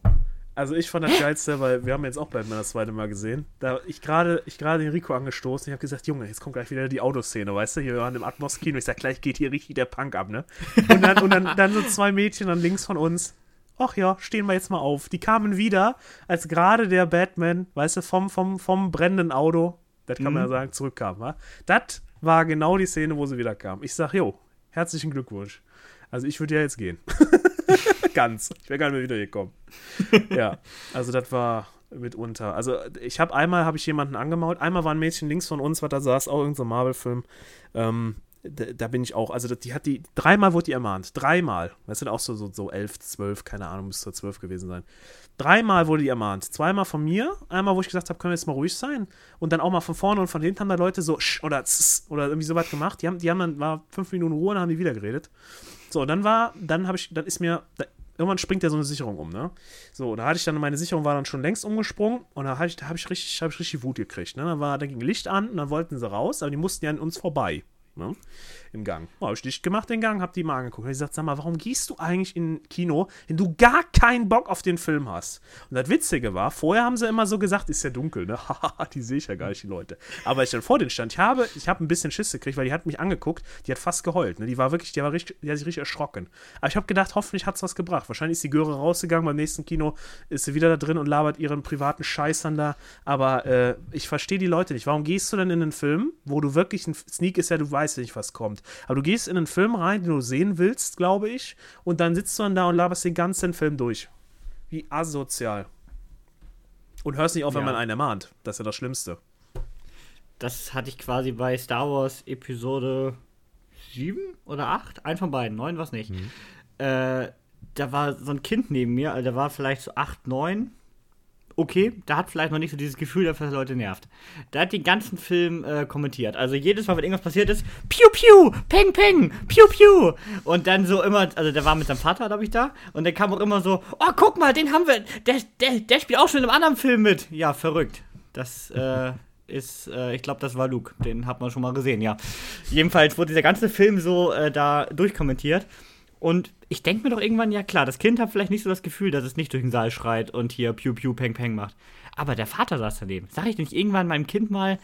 Also ich fand das geilste, weil wir haben jetzt auch Batman das zweite Mal gesehen. Da ich gerade ich gerade den Rico angestoßen, ich habe gesagt, Junge, jetzt kommt gleich wieder die Autoszene, weißt du? Hier waren im Atmos Kino, ich sag, gleich geht hier richtig der Punk ab, ne? Und dann und dann, dann so zwei Mädchen dann links von uns. Ach ja, stehen wir jetzt mal auf. Die kamen wieder, als gerade der Batman, weißt du, vom vom vom brennenden Auto, das kann man ja sagen, zurückkam, wa? Das war genau die Szene, wo sie wieder kam. Ich sag, jo, herzlichen Glückwunsch. Also ich würde ja jetzt gehen. Ganz. Ich wäre gar nicht mehr wiedergekommen. ja, also das war mitunter. Also ich habe einmal habe ich jemanden angemault, einmal war ein Mädchen links von uns, was da saß, auch irgendein so Marvel-Film. Ähm, da, da bin ich auch, also die hat die, dreimal wurde die ermahnt, dreimal. Das sind auch so, so, so elf, zwölf, keine Ahnung, müsste zwölf gewesen sein. Dreimal wurde die ermahnt. Zweimal von mir, einmal, wo ich gesagt habe, können wir jetzt mal ruhig sein. Und dann auch mal von vorne und von hinten haben da Leute so sch oder zzz oder irgendwie sowas gemacht. Die haben, die haben dann, war fünf Minuten Ruhe und dann haben die wieder geredet. So, dann war, dann habe ich, dann ist mir, da, irgendwann springt ja so eine Sicherung um, ne? So, da hatte ich dann, meine Sicherung war dann schon längst umgesprungen und da habe ich, da hab ich richtig, habe ich richtig Wut gekriegt, ne? Dann war, da ging Licht an und dann wollten sie raus, aber die mussten ja an uns vorbei, ne? Im Gang. Ja, habe ich dicht gemacht, den Gang, hab die mal angeguckt. Hab ich gesagt, sag mal, warum gehst du eigentlich in Kino, wenn du gar keinen Bock auf den Film hast? Und das Witzige war, vorher haben sie immer so gesagt, ist ja dunkel, ne? Haha, die sehe ich ja gar nicht, die Leute. Aber ich dann vor den stand, ich habe, ich habe ein bisschen Schiss gekriegt, weil die hat mich angeguckt, die hat fast geheult, ne? Die war wirklich, die war richtig, die hat sich richtig erschrocken. Aber ich habe gedacht, hoffentlich hat's was gebracht. Wahrscheinlich ist die Göre rausgegangen, beim nächsten Kino ist sie wieder da drin und labert ihren privaten Scheiß dann da. Aber äh, ich verstehe die Leute nicht. Warum gehst du denn in einen Film, wo du wirklich, ein Sneak ist ja, du weißt nicht, was kommt. Aber du gehst in einen Film rein, den du sehen willst, glaube ich, und dann sitzt du dann da und laberst den ganzen Film durch. Wie asozial. Und hörst nicht auf, wenn Ja. man einen ermahnt. Das ist ja das Schlimmste. Das hatte ich quasi bei Star Wars Episode 7 oder 8, ein von beiden, 9 war es nicht. Äh, da war so ein Kind neben mir, also der war vielleicht so 8, 9. Okay, da hat vielleicht noch nicht so dieses Gefühl dafür, dass Leute nervt. Der hat den ganzen Film äh, kommentiert. Also jedes Mal, wenn irgendwas passiert ist, piu piu, peng peng, piu piu. Und dann so immer, also der war mit seinem Vater, glaube ich, da. Und der kam auch immer so, oh, guck mal, den haben wir, der, der, der spielt auch schon in einem anderen Film mit. Ja, verrückt. Das, äh, ist, äh, ich glaube, das war Luke. Den hat man schon mal gesehen, ja. Jedenfalls wurde dieser ganze Film so äh, da durchkommentiert. Und ich denke mir doch irgendwann, ja klar, das Kind hat vielleicht nicht so das Gefühl, dass es nicht durch den Saal schreit und hier Piu Piu Peng Peng macht. Aber der Vater saß daneben. Sag ich nicht irgendwann meinem Kind mal,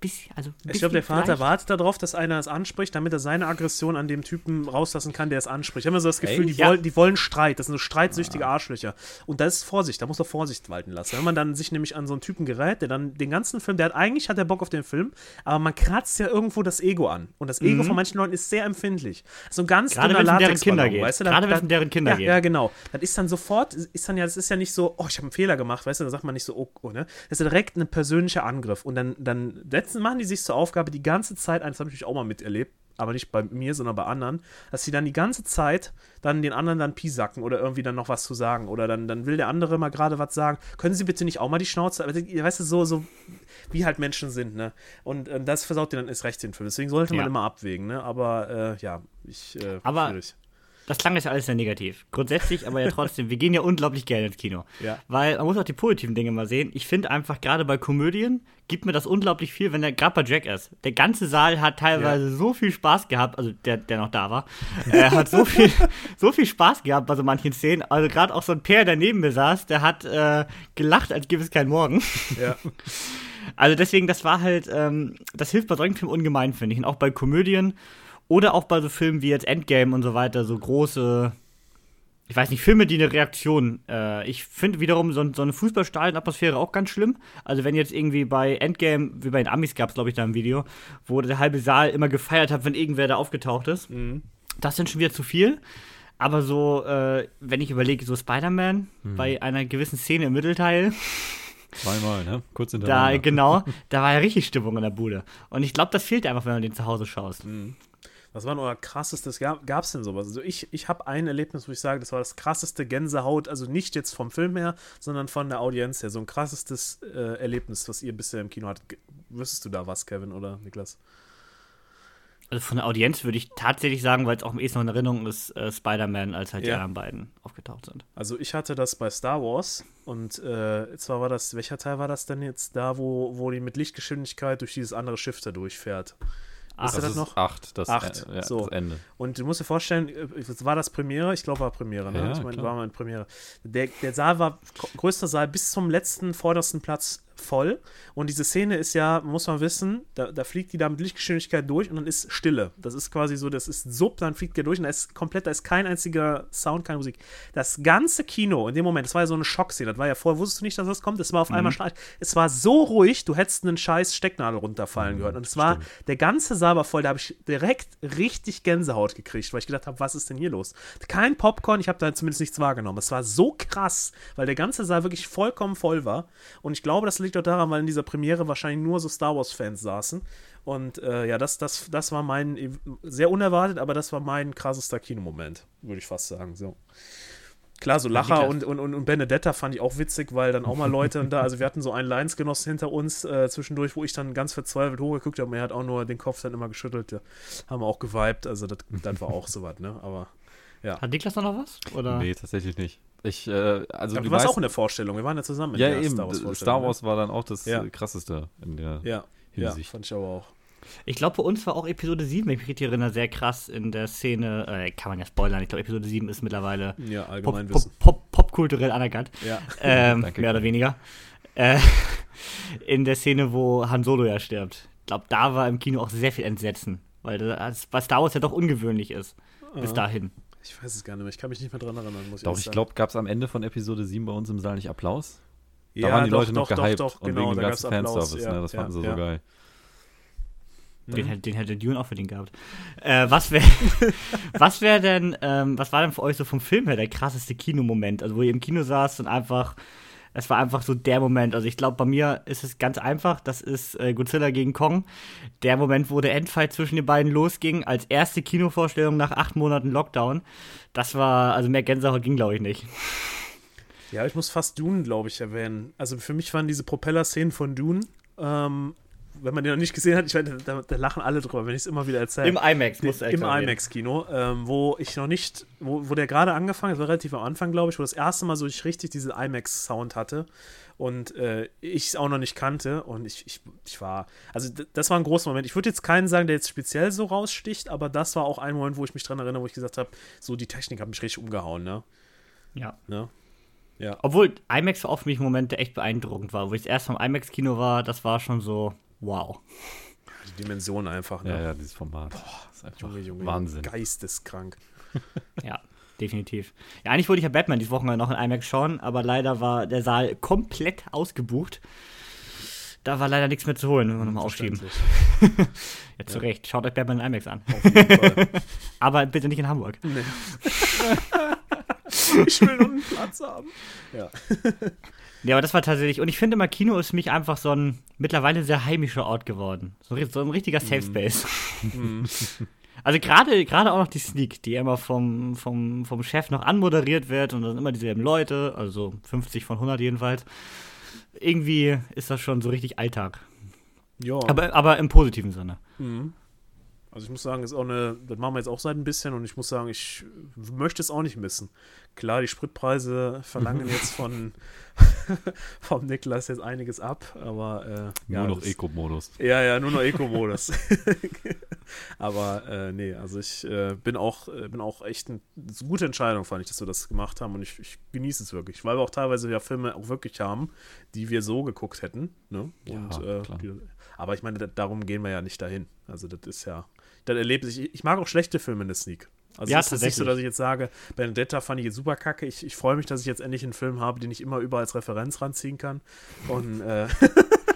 bisschen, also Ich glaube, der Vater vielleicht- wartet darauf, dass einer es anspricht, damit er seine Aggression an dem Typen rauslassen kann, der es anspricht. Ich habe immer so das Gefühl, die? Ja. wollen, die wollen Streit. Das sind so streitsüchtige Arschlöcher. Und das ist Vorsicht, da muss er Vorsicht walten lassen. Wenn man dann sich nämlich an so einen Typen gerät, der dann den ganzen Film, der hat eigentlich hat er Bock auf den Film, aber man kratzt ja irgendwo das Ego an. Und das Ego von manchen Leuten ist sehr empfindlich. So ein ganz Mhm. Gerade wenn's um deren Kinder geht. Weißt du, da- Gerade da- um deren Kinder ja, geht. Ja, genau. Das ist dann sofort, ist dann ja, das ist ja nicht so, oh, ich habe einen Fehler gemacht, weißt du, da sagt man nicht so, oh, oh ne? Das ist ja direkt ein persönlicher Angriff. Und dann, dann letztens machen die sich zur Aufgabe, die ganze Zeit, das habe ich auch mal miterlebt, aber nicht bei mir, sondern bei anderen, dass sie dann die ganze Zeit dann den anderen dann piesacken oder irgendwie dann noch was zu sagen. Oder dann, dann will der andere mal gerade was sagen. Können Sie bitte nicht auch mal die Schnauze, weißt du, so, so wie halt Menschen sind, ne? Und äh, das versaut dir dann erst recht den Film. Deswegen sollte man Ja. immer abwägen, ne? Aber äh, ja, ich, äh, Aber- schwierig. Das klang jetzt alles sehr negativ. Grundsätzlich, aber ja trotzdem, wir gehen ja unglaublich gerne ins Kino. Ja. Weil man muss auch die positiven Dinge mal sehen. Ich finde einfach, gerade bei Komödien gibt mir das unglaublich viel, wenn der gerade bei Jackass. Der ganze Saal hat teilweise so viel Spaß gehabt, also der, der noch da war, äh, hat so viel, so viel Spaß gehabt bei so manchen Szenen. Also gerade auch so ein Pär, der neben mir saß, der hat äh, gelacht, als gäbe es keinen Morgen. Ja. Also deswegen, das war halt, ähm, das hilft bei solchen Filmen ungemein, finde ich. Und auch bei Komödien oder auch bei so Filmen wie jetzt Endgame und so weiter, so große, ich weiß nicht, Filme, die eine Reaktion. Äh, ich finde wiederum so, so eine Fußballstadion-Atmosphäre auch ganz schlimm. Also wenn jetzt irgendwie bei Endgame, wie bei den Amis gab es, glaube ich, da ein Video, wo der halbe Saal immer gefeiert hat, wenn irgendwer da aufgetaucht ist. Das sind schon wieder zu viel. Aber so, äh, wenn ich überlege, so Spider-Man bei einer gewissen Szene im Mittelteil, Zweimal, ne? Kurz da, hintereinander. genau, da war ja richtig Stimmung in der Bude. Und ich glaube, das fehlt einfach, wenn man den zu Hause schaust. Was war denn euer krassestes? Gab es denn sowas? Also ich, ich habe ein Erlebnis, wo ich sage, das war das krasseste Gänsehaut, also nicht jetzt vom Film her, sondern von der Audienz her. So ein krassestes äh, Erlebnis, was ihr bisher im Kino hattet. Wüsstest du da was, Kevin oder Niklas? Also von der Audienz würde ich tatsächlich sagen, weil es auch am ehesten noch in Erinnerung ist, äh, Spider-Man, als halt die Ja. anderen beiden aufgetaucht sind. Also ich hatte das bei Star Wars und äh, zwar war das, welcher Teil war das denn jetzt? Da, wo, wo die mit Lichtgeschwindigkeit durch dieses andere Schiff da durchfährt. Ach, Wisst ihr das das ist noch? acht, das, Acht, äh, ja, so. das Ende. Und du musst dir vorstellen, äh, es war das Premiere, ich glaube war Premiere, ne? Ja, ich meine, war mal in Premiere. Der, der Saal war größter Saal bis zum letzten vordersten Platz voll. Und diese Szene ist ja, muss man wissen, da, da fliegt die da mit Lichtgeschwindigkeit durch und dann ist Stille. Das ist quasi so, das ist Sub, dann fliegt der durch und da ist komplett, da ist kein einziger Sound, keine Musik. Das ganze Kino in dem Moment, das war ja so eine Schockszene, das war ja vorher, wusstest du nicht, dass das kommt, es war auf einmal schnell. Es war so ruhig, du hättest einen scheiß Stecknadel runterfallen gehört. Und es war, der ganze Saal war voll, da habe ich direkt richtig Gänsehaut gekriegt, weil ich gedacht habe, was ist denn hier los? Kein Popcorn, ich habe da zumindest nichts wahrgenommen. Es war so krass, weil der ganze Saal wirklich vollkommen voll war. Und ich glaube, das liegt auch daran, weil in dieser Premiere wahrscheinlich nur so Star Wars-Fans saßen. Und äh, ja, das, das, das war mein, sehr unerwartet, aber das war mein krassester Kinomoment, würde ich fast sagen. So. Klar, so Lacher und, und, und, und Benedetta fand ich auch witzig, weil dann auch mal Leute da, also wir hatten so einen Lionsgenossen hinter uns äh, zwischendurch, wo ich dann ganz verzweifelt hochgeguckt habe und er hat auch nur den Kopf dann immer geschüttelt, da haben wir auch geweibt, also das, das war auch so was, ne, aber ja. Hat Niklas da noch was? Oder? Nee, tatsächlich nicht. Ich, äh, also Aber du warst auch in der Vorstellung, wir waren ja zusammen in Ja, der eben. Star Wars Star Wars, Vorstellung, war dann auch das Ja. äh, krasseste in der ne? Ja, ja, Hinsicht. fand ich aber auch. Ich glaube, bei uns war auch Episode 7, wenn ich mich richtig erinnere, sehr krass in der Szene. Äh, kann man ja spoilern. Ich glaube, Episode 7 ist mittlerweile Ja, pop, allgemein pop, pop, popkulturell anerkannt. Ja. Ähm, Danke. mehr oder weniger. Äh, in der Szene, wo Han Solo ja stirbt. Ich glaube, da war im Kino auch sehr viel Entsetzen. Weil das, was Star Wars ja doch ungewöhnlich ist. Bis dahin. Ich weiß es gar nicht mehr, ich kann mich nicht mehr dran erinnern, muss Doch, ich sagen. glaube, gab es am Ende von Episode 7 bei uns im Saal nicht Applaus? Da ja, waren die doch, Leute noch doch, gehypt doch, doch, und genau, wegen dem da ganzen Fanservice, ja, ne? Das ja, fanden sie ja. so geil. Den, hätte- den hätte Dune auch verdient gehabt. Äh, was wäre was wär denn, ähm, was war denn für euch so vom Film her der krasseste Kinomoment? Also, wo ihr im Kino saßt und einfach, es war einfach so der Moment. Also, ich glaube, bei mir ist es ganz einfach. Das ist äh, Godzilla gegen Kong. Der Moment, wo der Endfight zwischen den beiden losging, als erste Kinovorstellung nach acht Monaten Lockdown. Das war, also mehr Gänsehaut ging, glaube ich, nicht. Ja, ich muss fast Dune, glaube ich, erwähnen. Also für mich waren diese Propeller-Szenen von Dune, ähm, wenn man den noch nicht gesehen hat, ich weiß, da, da lachen alle drüber, wenn ich es immer wieder erzähle. Im IMAX, muss Im IMAX-Kino, ähm, wo ich noch nicht, wo, wo der gerade angefangen hat, war relativ am Anfang, glaube ich, wo das erste Mal so ich richtig diese IMAX-Sound hatte und äh, ich es auch noch nicht kannte und ich, ich, ich war, also das war ein großer Moment. Ich würde jetzt keinen sagen, der jetzt speziell so raussticht, aber das war auch ein Moment, wo ich mich dran erinnere, wo ich gesagt habe, so die Technik hat mich richtig umgehauen, ne? Ja. ne? Obwohl IMAX war auch für mich ein Moment, der echt beeindruckend war. Wo ich das erste Mal im IMAX-Kino war, das war schon so, wow. Die Dimension einfach, ne? Ja, ja, dieses Format. das ist einfach Junge, Junge, Wahnsinn. Geisteskrank. Ja, definitiv. Ja, eigentlich wollte ich ja Batman dieses Wochenende noch in IMAX schauen, aber leider war der Saal komplett ausgebucht. Da war leider nichts mehr zu holen, wenn wir nochmal aufschieben. Ja, zu Recht. Schaut euch Batman in IMAX an. Aber bitte nicht in Hamburg. Nee. ich will noch einen Platz haben. Ja. Ja, aber das war tatsächlich. Und ich finde immer, Kino ist für mich einfach so ein mittlerweile sehr heimischer Ort geworden. So, so ein richtiger Safe Space. Also gerade gerade auch noch die Sneak, die immer vom, vom, vom Chef noch anmoderiert wird und dann sind immer dieselben Leute, also 50 von 100 jedenfalls. Irgendwie ist das schon so richtig Alltag. Ja. Aber, aber im positiven Sinne. Also ich muss sagen, ist auch eine, das machen wir jetzt auch seit ein bisschen und ich muss sagen, ich möchte es auch nicht missen. Klar, die Spritpreise verlangen jetzt von vom Niklas jetzt einiges ab, aber äh, Nur ja, noch Eco-Modus. Ja, ja, nur noch Eco-Modus. aber äh, nee, also ich äh, bin auch äh, bin auch echt eine gute Entscheidung, fand ich, dass wir das gemacht haben und ich, ich genieße es wirklich, weil wir auch teilweise ja Filme auch wirklich haben, die wir so geguckt hätten. Ne? Und, Ja, äh, die, aber ich meine, da, darum gehen wir ja nicht dahin. Also das ist ja, das erlebe ich. Ich mag auch schlechte Filme in der Sneak. Also Ja, es ist nicht so, dass ich jetzt sage, Benedetta fand ich jetzt super kacke. Ich, ich freue mich, dass ich jetzt endlich einen Film habe, den ich immer überall als Referenz ranziehen kann. Und äh,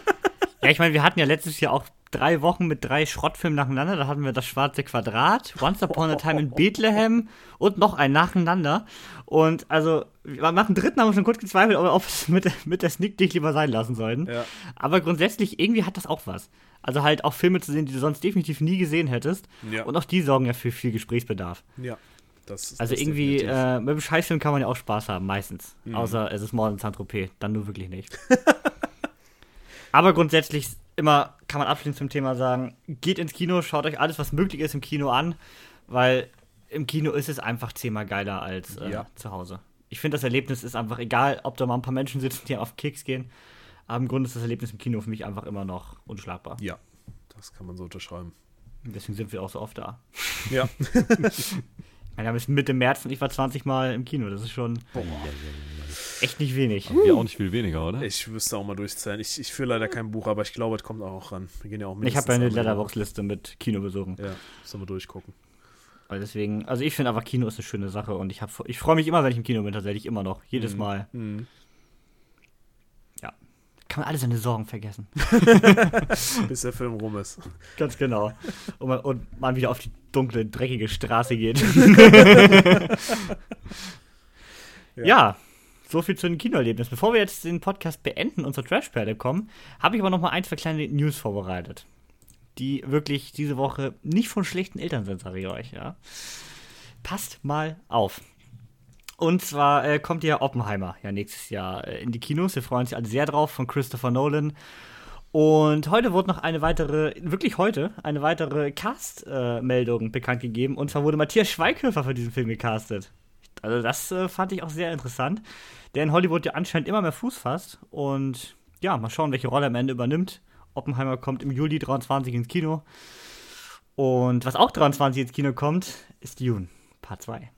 Ja, ich meine, wir hatten ja letztes Jahr auch drei Wochen mit drei Schrottfilmen nacheinander. Da hatten wir das Schwarze Quadrat, Once Upon a Time in Bethlehem und noch ein nacheinander. Und also, nach dem dritten haben wir schon kurz gezweifelt, ob wir es mit, mit der Sneak Dick lieber sein lassen sollten. Ja. Aber grundsätzlich, irgendwie hat das auch was. Also halt auch Filme zu sehen, die du sonst definitiv nie gesehen hättest. Ja. Und auch die sorgen ja für viel Gesprächsbedarf. ja, das Also das irgendwie. Mhm. äh, mit dem Scheißfilm kann man ja auch Spaß haben, meistens. Außer es ist Mord in Saint-Tropez, dann nur wirklich nicht. Aber grundsätzlich immer kann man abschließend zum Thema sagen, geht ins Kino, schaut euch alles, was möglich ist im Kino an, weil im Kino ist es einfach zehnmal geiler als äh, Ja. zu Hause. Ich finde, das Erlebnis ist einfach egal, ob da mal ein paar Menschen sitzen, die auf Keks gehen. Aber im Grunde ist das Erlebnis im Kino für mich einfach immer noch unschlagbar. Ja, das kann man so unterschreiben. Deswegen sind wir auch so oft da. Ja. Ich meine, wir haben jetzt Mitte März und ich war 20 Mal im Kino. Das ist schon echt nicht wenig. Wir auch nicht viel weniger, oder? Ich müsste auch mal durchzählen. Ich, ich führe leider kein Buch, aber ich glaube, es kommt auch ran. Wir gehen ja auch Ich habe ja eine. Letterbox-Liste mit Kinobesuchen. Ja, sollen wir durchgucken. Also deswegen, also ich finde einfach Kino ist eine schöne Sache und ich, hab, ich freue mich immer, wenn ich im Kino bin, tatsächlich immer noch. Jedes Mal. Mhm. Ja. Kann man alle seine Sorgen vergessen. Bis der Film rum ist. Ganz genau. Und man, und man wieder auf die dunkle, dreckige Straße geht. ja. so viel zu den Kinoerlebnissen. Bevor wir jetzt den Podcast beenden und zur Trashperle kommen, habe ich aber noch mal ein, zwei kleine News vorbereitet. Die wirklich diese Woche nicht von schlechten Eltern sind, sage ich euch, ja. Passt mal auf. Und zwar äh, kommt ja Oppenheimer ja nächstes Jahr äh, in die Kinos. Wir freuen uns alle sehr drauf von Christopher Nolan. Und heute wurde noch eine weitere, wirklich heute, eine weitere Cast-Meldung bekannt gegeben. Und zwar wurde Matthias Schweighöfer für diesen Film gecastet. Also das äh, fand ich auch sehr interessant, der in Hollywood ja anscheinend immer mehr Fuß fasst. Und ja, mal schauen, welche Rolle er am Ende übernimmt. Oppenheimer kommt im Juli 23 ins Kino. Und was auch 23 ins Kino kommt, ist Dune, Part 2.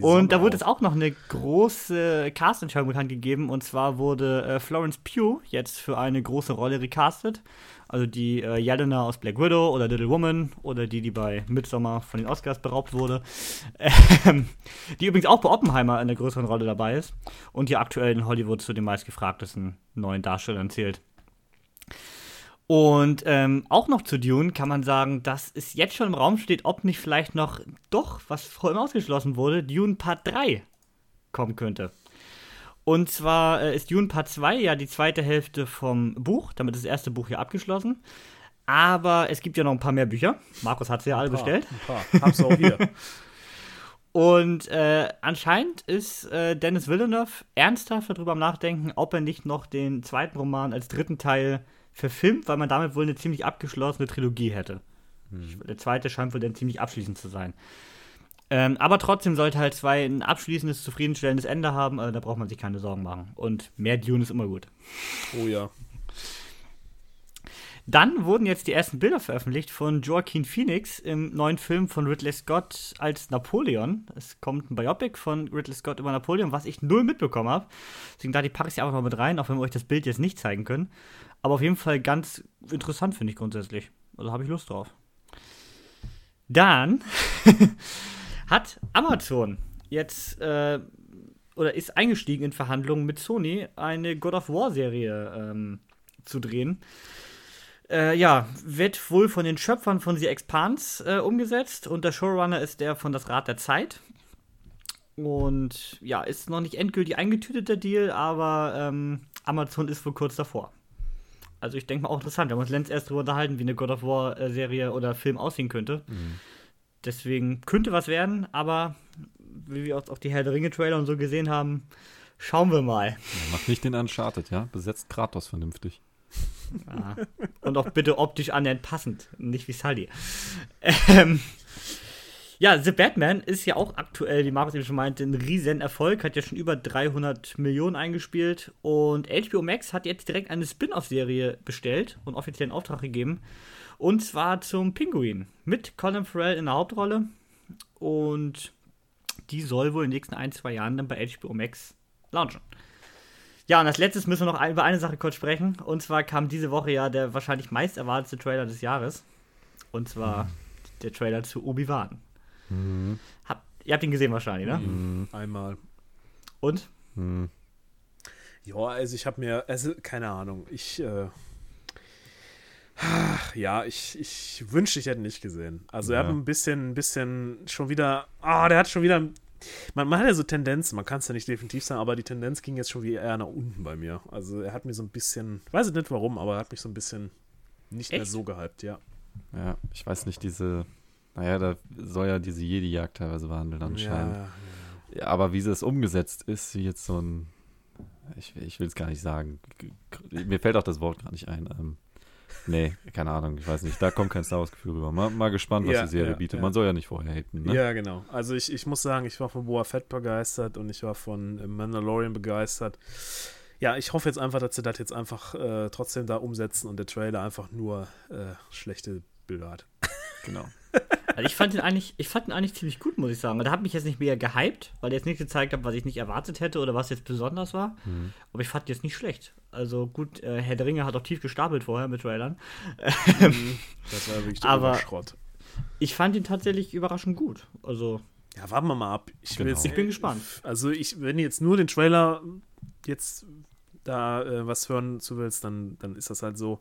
Und da wurde es auch noch eine große Castentscheidung bekannt gegeben. Und zwar wurde äh, Florence Pugh jetzt für eine große Rolle recastet. Also die äh, Yelena aus Black Widow oder Little Woman oder die, die bei Midsommar von den Oscars beraubt wurde. Ähm, die übrigens auch bei Oppenheimer in einer größeren Rolle dabei ist. Und die aktuell in Hollywood zu den meistgefragtesten neuen Darstellern zählt. Und ähm, auch noch zu Dune kann man sagen, dass es jetzt schon im Raum steht, ob nicht vielleicht noch doch, was vorhin ausgeschlossen wurde, Dune Part 3 kommen könnte. Und zwar äh, ist Dune Part 2 ja die zweite Hälfte vom Buch, damit ist das erste Buch ja abgeschlossen. Aber es gibt ja noch ein paar mehr Bücher. Markus hat sie ja alle bestellt. Ein paar. Hab's auch hier. Und äh, anscheinend ist äh, Dennis Villeneuve ernsthaft darüber am Nachdenken, ob er nicht noch den zweiten Roman als dritten Teil verfilmt, weil man damit wohl eine ziemlich abgeschlossene Trilogie hätte. Der zweite scheint wohl dann ziemlich abschließend zu sein. Ähm, aber trotzdem sollte halt zwei ein abschließendes, zufriedenstellendes Ende haben, äh, da braucht man sich keine Sorgen machen. Und mehr Dune ist immer gut. Oh ja. Dann wurden jetzt die ersten Bilder veröffentlicht von Joaquin Phoenix im neuen Film von Ridley Scott als Napoleon. Es kommt ein Biopic von Ridley Scott über Napoleon, was ich null mitbekommen habe. Deswegen da die packe ich sie einfach mal mit rein, auch wenn wir euch das Bild jetzt nicht zeigen können. Aber auf jeden Fall ganz interessant, finde ich grundsätzlich. Also habe ich Lust drauf. Dann hat Amazon jetzt äh, oder ist eingestiegen in Verhandlungen mit Sony, eine God of War-Serie ähm, zu drehen. Äh, ja, wird wohl von den Schöpfern von The Expanse äh, umgesetzt und der Showrunner ist der von Das Rad der Zeit. Und ja, ist noch nicht endgültig eingetütet der Deal, aber ähm, Amazon ist wohl kurz davor. Also ich denke mal auch interessant. Wir haben uns Lenz erst darüber unterhalten, wie eine God of War äh, Serie oder Film aussehen könnte. Deswegen könnte was werden, aber wie wir auch auf die Herr der Ringe Trailer und so gesehen haben, schauen wir mal. Mach nicht den Uncharted, ja? Besetzt Kratos vernünftig. Ja. Und auch bitte optisch annähernd passend, nicht wie Sully. Ähm, ja, The Batman ist ja auch aktuell, wie Markus eben schon meinte, ein riesen Erfolg, hat ja schon über 300 Millionen eingespielt und HBO Max hat jetzt direkt eine Spin-off-Serie bestellt und offiziellen Auftrag gegeben und zwar zum Pinguin mit Colin Farrell in der Hauptrolle und die soll wohl in den nächsten ein, zwei Jahren dann bei HBO Max launchen. Ja, und als letztes müssen wir noch über eine Sache kurz sprechen. Und zwar kam diese Woche ja der wahrscheinlich meist erwartete Trailer des Jahres. Und zwar der Trailer zu Obi-Wan. Mhm. Hab, ihr habt ihn gesehen wahrscheinlich, ne? Mhm. Einmal. Und? Mhm. Ja, also ich habe mir, also keine Ahnung, ich, äh, ja, ich, ich wünschte, ich hätte ihn nicht gesehen. Also ja. er hat ein bisschen, ein bisschen schon wieder, ah, oh, der hat schon wieder, man, man hat ja so Tendenzen, man kann es ja nicht definitiv sagen, aber die Tendenz ging jetzt schon wieder eher nach unten bei mir. Also er hat mir so ein bisschen, weiß ich nicht warum, aber er hat mich so ein bisschen nicht Echt? mehr so gehypt, ja. Ja, ich weiß nicht, diese, naja, da soll ja diese Jedi-Jagd teilweise behandeln anscheinend. Ja, ja. aber wie es umgesetzt ist, wie jetzt so ein, ich, ich will es gar nicht sagen, mir fällt auch das Wort gar nicht ein. Ähm, Nee, keine Ahnung, ich weiß nicht. Da kommt kein Star Wars-Gefühl rüber. Mal, mal gespannt, was ja, die Serie bietet. Man soll ja nicht vorher haten. Ne? Ja, genau. Also ich, ich muss sagen, ich war von Boa Fett begeistert und ich war von Mandalorian begeistert. Ja, ich hoffe jetzt einfach, dass sie das jetzt einfach äh, trotzdem da umsetzen und der Trailer einfach nur äh, schlechte Bilder hat. Genau. Also ich fand ihn eigentlich, ich fand ihn eigentlich ziemlich gut, muss ich sagen. Da hat mich jetzt nicht mehr gehypt, weil er jetzt nicht gezeigt hat, was ich nicht erwartet hätte oder was jetzt besonders war. Mhm. Aber ich fand ihn jetzt nicht schlecht. Also gut, äh, Herr der Ringe hat auch tief gestapelt vorher mit Trailern. Mhm. das war wirklich der Aber Schrott. Ich fand ihn tatsächlich überraschend gut. Also. Ja, warten wir mal ab. Ich, genau. jetzt, ich bin gespannt. Also ich, wenn jetzt nur den Trailer jetzt da äh, was hören zu willst, dann, dann ist das halt so.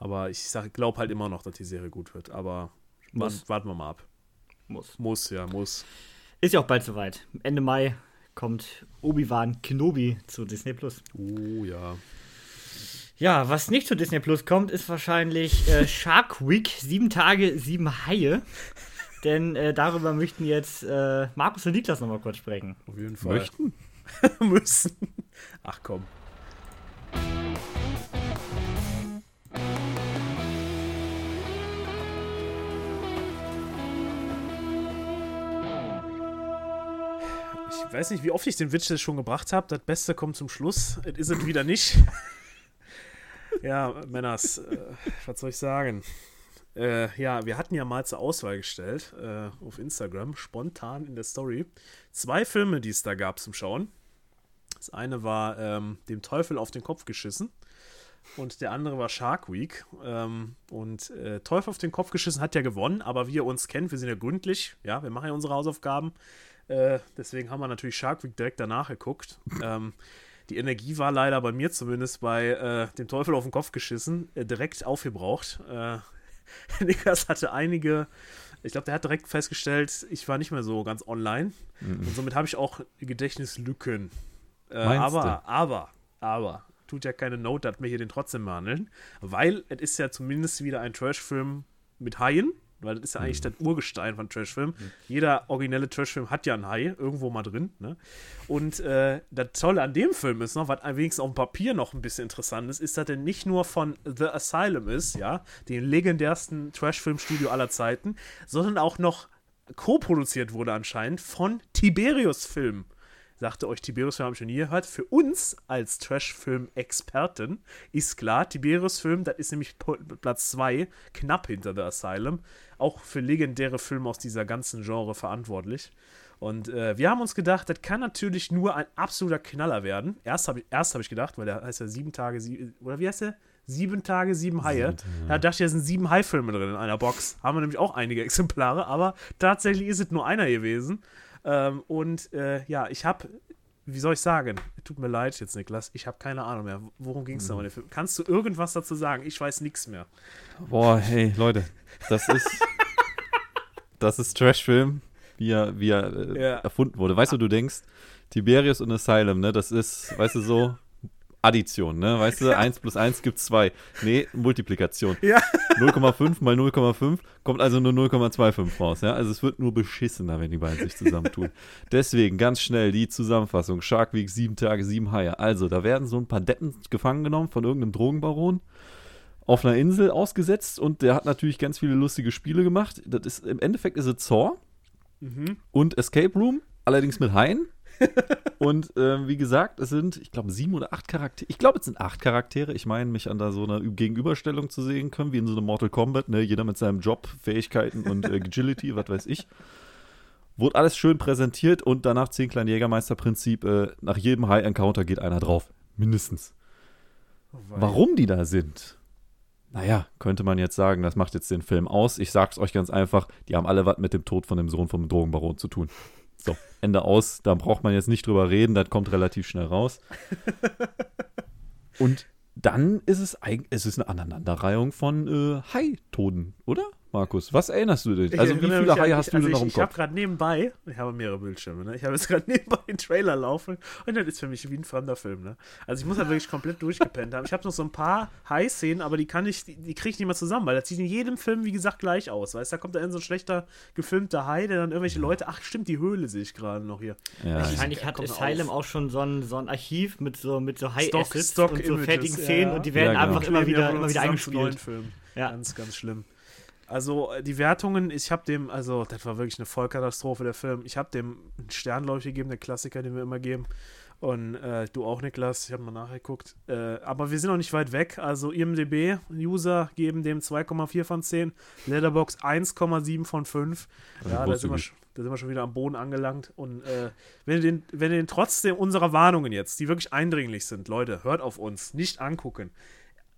Aber ich glaube halt immer noch, dass die Serie gut wird. Aber muss. Warten wir mal ab. Muss. Muss, ja, muss. Ist ja auch bald soweit. Ende Mai kommt Obi-Wan Kenobi zu Disney Plus. Oh ja. Ja, was nicht zu Disney Plus kommt, ist wahrscheinlich äh, Shark Week. Sieben Tage, sieben Haie. Denn äh, darüber möchten jetzt äh, Markus und Niklas nochmal kurz sprechen. Auf jeden Fall. Möchten? Müssen. Ach komm. Ich weiß nicht, wie oft ich den Witz schon gebracht habe. Das Beste kommt zum Schluss. Es ist es wieder nicht. ja, Männers, äh, was soll ich sagen? Äh, ja, wir hatten ja mal zur Auswahl gestellt äh, auf Instagram, spontan in der Story, zwei Filme, die es da gab zum Schauen. Das eine war ähm, Dem Teufel auf den Kopf geschissen und der andere war Shark Week. Ähm, und äh, Teufel auf den Kopf geschissen hat ja gewonnen, aber wie ihr uns kennt, wir sind ja gründlich, ja, wir machen ja unsere Hausaufgaben. Äh, deswegen haben wir natürlich Shark Week direkt danach geguckt. ähm, die Energie war leider bei mir zumindest bei äh, dem Teufel auf den Kopf geschissen, äh, direkt aufgebraucht. Äh, Niklas hatte einige, ich glaube, der hat direkt festgestellt, ich war nicht mehr so ganz online. Mhm. Und somit habe ich auch Gedächtnislücken. Äh, aber, aber, aber, tut ja keine Not, dass wir hier den trotzdem behandeln. Weil es ist ja zumindest wieder ein Trash-Film mit Haien weil das ist ja eigentlich mhm. das Urgestein von Trashfilm. Mhm. Jeder originelle Trashfilm hat ja einen Hai irgendwo mal drin. Ne? Und äh, das Tolle an dem Film ist noch, was wenigstens auf dem Papier noch ein bisschen interessant ist, ist, dass er nicht nur von The Asylum ist, ja, dem legendärsten Trashfilmstudio aller Zeiten, sondern auch noch co-produziert wurde anscheinend von Tiberius Film sagte euch Tiberius Film, habe ich schon nie gehört. Für uns als Trash-Film-Experten ist klar, Tiberius Film, das ist nämlich Platz 2, knapp hinter The Asylum. Auch für legendäre Filme aus dieser ganzen Genre verantwortlich. Und äh, wir haben uns gedacht, das kann natürlich nur ein absoluter Knaller werden. Erst habe ich, hab ich gedacht, weil der heißt ja sieben Tage, sieben, oder wie heißt der? Sieben Tage, sieben Haie. Sieben, ja. Da dachte ich, da sind sieben Hai-Filme drin in einer Box. Haben wir nämlich auch einige Exemplare, aber tatsächlich ist es nur einer gewesen. Ähm, und äh, ja, ich habe, wie soll ich sagen, tut mir leid jetzt, Niklas, ich habe keine Ahnung mehr. Worum ging es mhm. da? Kannst du irgendwas dazu sagen? Ich weiß nichts mehr. Boah, hey, Leute, das ist, das ist Trashfilm, wie er, wie er äh, ja. erfunden wurde. Weißt du, du denkst, Tiberius und Asylum, ne, das ist, weißt du, so Addition, ne? Weißt du, ja. 1 plus 1 gibt 2. Nee, Multiplikation. Ja. 0,5 mal 0,5 kommt also nur 0,25 raus, ja? Also es wird nur beschissener, wenn die beiden sich zusammentun. Deswegen ganz schnell die Zusammenfassung. Shark Week, sieben Tage, sieben Haie. Also, da werden so ein paar Deppen gefangen genommen von irgendeinem Drogenbaron. auf einer Insel ausgesetzt und der hat natürlich ganz viele lustige Spiele gemacht. Das ist, Im Endeffekt ist es Saw und Escape Room, allerdings mit Haien. und ähm, wie gesagt, es sind, ich glaube, sieben oder acht Charaktere. Ich glaube, es sind acht Charaktere. Ich meine, mich an da so einer Gegenüberstellung zu sehen können, wie in so einem Mortal Kombat, ne? Jeder mit seinem Job, Fähigkeiten und äh, Agility, was weiß ich. Wurde alles schön präsentiert und danach zehn kleine Jägermeister-Prinzip. Äh, nach jedem High-Encounter geht einer drauf. Mindestens. Warum die da sind? Naja, könnte man jetzt sagen, das macht jetzt den Film aus. Ich sag's euch ganz einfach, die haben alle was mit dem Tod von dem Sohn vom Drogenbaron zu tun. So, Ende aus, da braucht man jetzt nicht drüber reden, das kommt relativ schnell raus. Und dann ist es eigentlich, es ist eine Aneinanderreihung von äh, Hai-Toden, oder? Markus, was erinnerst du dich? Also, wie viele Haie an- hast du also denn noch ich, im Ich habe Kopf? gerade nebenbei, ich habe mehrere Bildschirme, ne? Ich habe jetzt gerade nebenbei den Trailer laufen und das ist für mich wie ein fremder Film, ne? Also ich muss halt wirklich komplett durchgepennt haben. Ich habe noch so ein paar High-Szenen, aber die kann ich, die, die kriege ich nicht mehr zusammen, weil das sieht in jedem Film, wie gesagt, gleich aus. Weißt du, da kommt da in so ein schlechter gefilmter Hai, der dann irgendwelche Leute, ach stimmt, die Höhle sehe ich gerade noch hier. Ja, ja. Wahrscheinlich hat Asylum auch schon so ein, so ein Archiv mit so, mit so High Stock- Assets Stock und so Images, fertigen Szenen ja. und die werden Ja, genau. einfach immer wieder, immer wieder eingespielt. Ja. Ganz, ganz schlimm. Also äh, die Wertungen, ich habe dem, also das war wirklich eine Vollkatastrophe, der Film. Ich habe dem einen Stern, glaube ich, gegeben, der Klassiker, den wir immer geben. Und äh, du auch, Niklas, ich habe mal nachgeguckt. Äh, aber wir sind noch nicht weit weg. Also IMDB-User geben dem 2,4 von 10, Letterbox 1,7 von 5. Also Ja, da sind, wir, da sind wir schon wieder am Boden angelangt. Und äh, wenn, ihr den, wenn ihr den trotzdem unserer Warnungen jetzt, die wirklich eindringlich sind, Leute, hört auf uns, nicht angucken.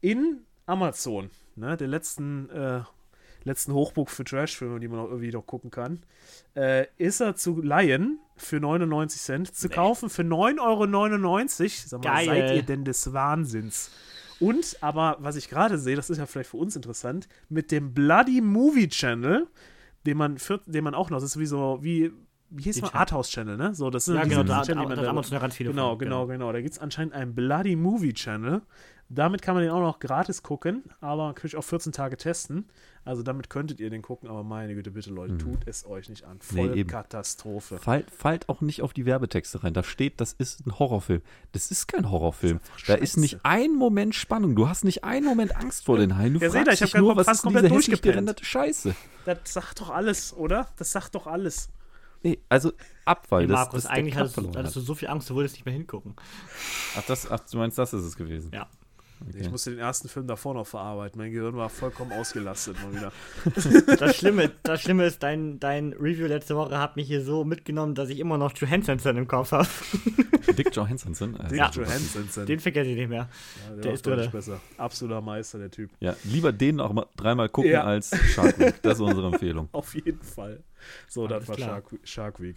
In Amazon, ne, der letzten, äh, letzten Hochburg für Trashfilme, die man auch irgendwie noch gucken kann, äh, ist er zu leihen für 99 Cent, zu kaufen für 9,99 Euro. Sag mal, Geil. seid ihr denn des Wahnsinns? Und, aber was ich gerade sehe, das ist ja vielleicht für uns interessant, mit dem Bloody Movie Channel, den man, für, den man auch noch, das ist wie so, wie, wie hieß mal Chan- Arthouse Channel, ne? So, das sind Ja, genau, da, Channel, da, man da da- ganz viele Genau, von. genau, genau. Da gibt es anscheinend einen Bloody Movie Channel. Damit kann man den auch noch gratis gucken, aber natürlich auch 14 Tage testen. Also damit könntet ihr den gucken, aber meine Güte, bitte Leute, tut es euch nicht an. Nee, Voll eben. Katastrophe. Fallt, fallt auch nicht auf die Werbetexte rein. Da steht, das ist ein Horrorfilm. Das ist kein Horrorfilm. Ist da ist nicht ein Moment Spannung. Du hast nicht einen Moment Angst vor den Haien. Du Ja, seht fragst ich hab dich nur, was ist diese hässlich gerenderte Scheiße? Das sagt doch alles, oder? Das sagt doch alles. Nee, also Abfall. Hey, das, Markus, das der eigentlich hattest, hattest du so viel Angst, du wolltest nicht mehr hingucken. Ach, das, ach, du meinst, das ist es gewesen? Ja. Ich musste den ersten Film davor noch verarbeiten. Mein Gehirn war vollkommen ausgelastet mal wieder. Das Schlimme, das Schlimme ist, dein, dein Review letzte Woche hat mich hier so mitgenommen, dass ich immer noch Johansson im Kopf habe. Dick Johansson. Also, Dick Ja. Johansson. Den vergesse ich nicht mehr. Ja, der war ist deutlich besser. Absoluter Meister, der Typ. Ja, lieber den auch mal dreimal gucken Ja. als Shark Week. Das ist unsere Empfehlung. Auf jeden Fall. So, Alles das war. Shark, Shark Week.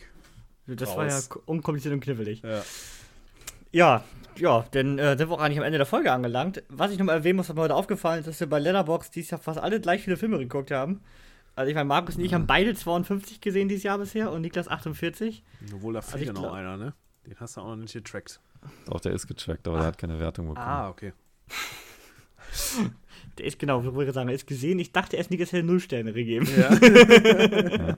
Das war ja Raus. unkompliziert und knifflig. Ja. Ja, ja, dann äh, sind wir auch eigentlich am Ende der Folge angelangt. Was ich noch mal erwähnen muss, was mir heute aufgefallen ist, dass wir bei Letterboxd dieses Jahr fast alle gleich viele Filme geguckt haben. Also ich meine, Markus und ich haben beide 52 gesehen dieses Jahr bisher und Niklas 48. Obwohl da fehlt ich ja noch einer, ne? Den hast du auch noch nicht getrackt. Doch, der ist getrackt, aber der hat keine Wertung bekommen. Ah, okay. Der ist genau, ich sagen, er ist gesehen. Ich dachte erst, Niklas hätte null Sterne gegeben. Ja.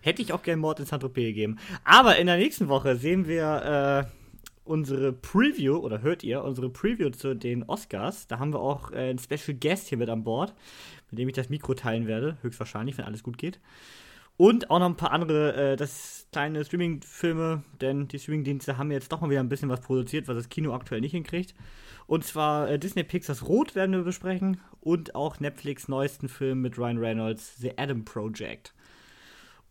Hätte ich auch gerne Mord in Saint-Tropez gegeben. Aber in der nächsten Woche sehen wir äh, unsere Preview, oder hört ihr, unsere Preview zu den Oscars. Da haben wir auch äh, einen Special Guest hier mit an Bord, mit dem ich das Mikro teilen werde, höchstwahrscheinlich, wenn alles gut geht. Und auch noch ein paar andere, äh, das kleine Streaming-Filme, denn die Streaming-Dienste haben jetzt doch mal wieder ein bisschen was produziert, was das Kino aktuell nicht hinkriegt. Und zwar äh, Disney Pixars Rot werden wir besprechen und auch Netflix neuesten Film mit Ryan Reynolds, The Adam Project.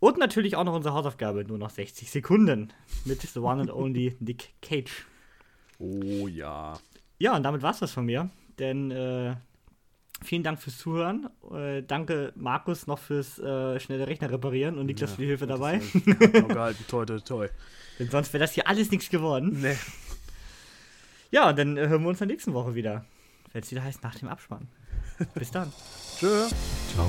Und natürlich auch noch unsere Hausaufgabe, nur noch 60 Sekunden mit The One and Only Nick Cage. Oh ja. Ja, und damit war's das von mir. Denn äh, vielen Dank fürs Zuhören. Äh, danke Markus noch fürs äh, schnelle Rechner reparieren und Niklas Ja, für die Hilfe dabei. Noch gehalten. Toi, toi, toi. Denn sonst wäre das hier alles nichts geworden. Nee. Ja, und dann äh, hören wir uns in der nächsten Woche wieder. Wenn es wieder heißt, nach dem Abspann. Bis dann. Tschö. Ciao.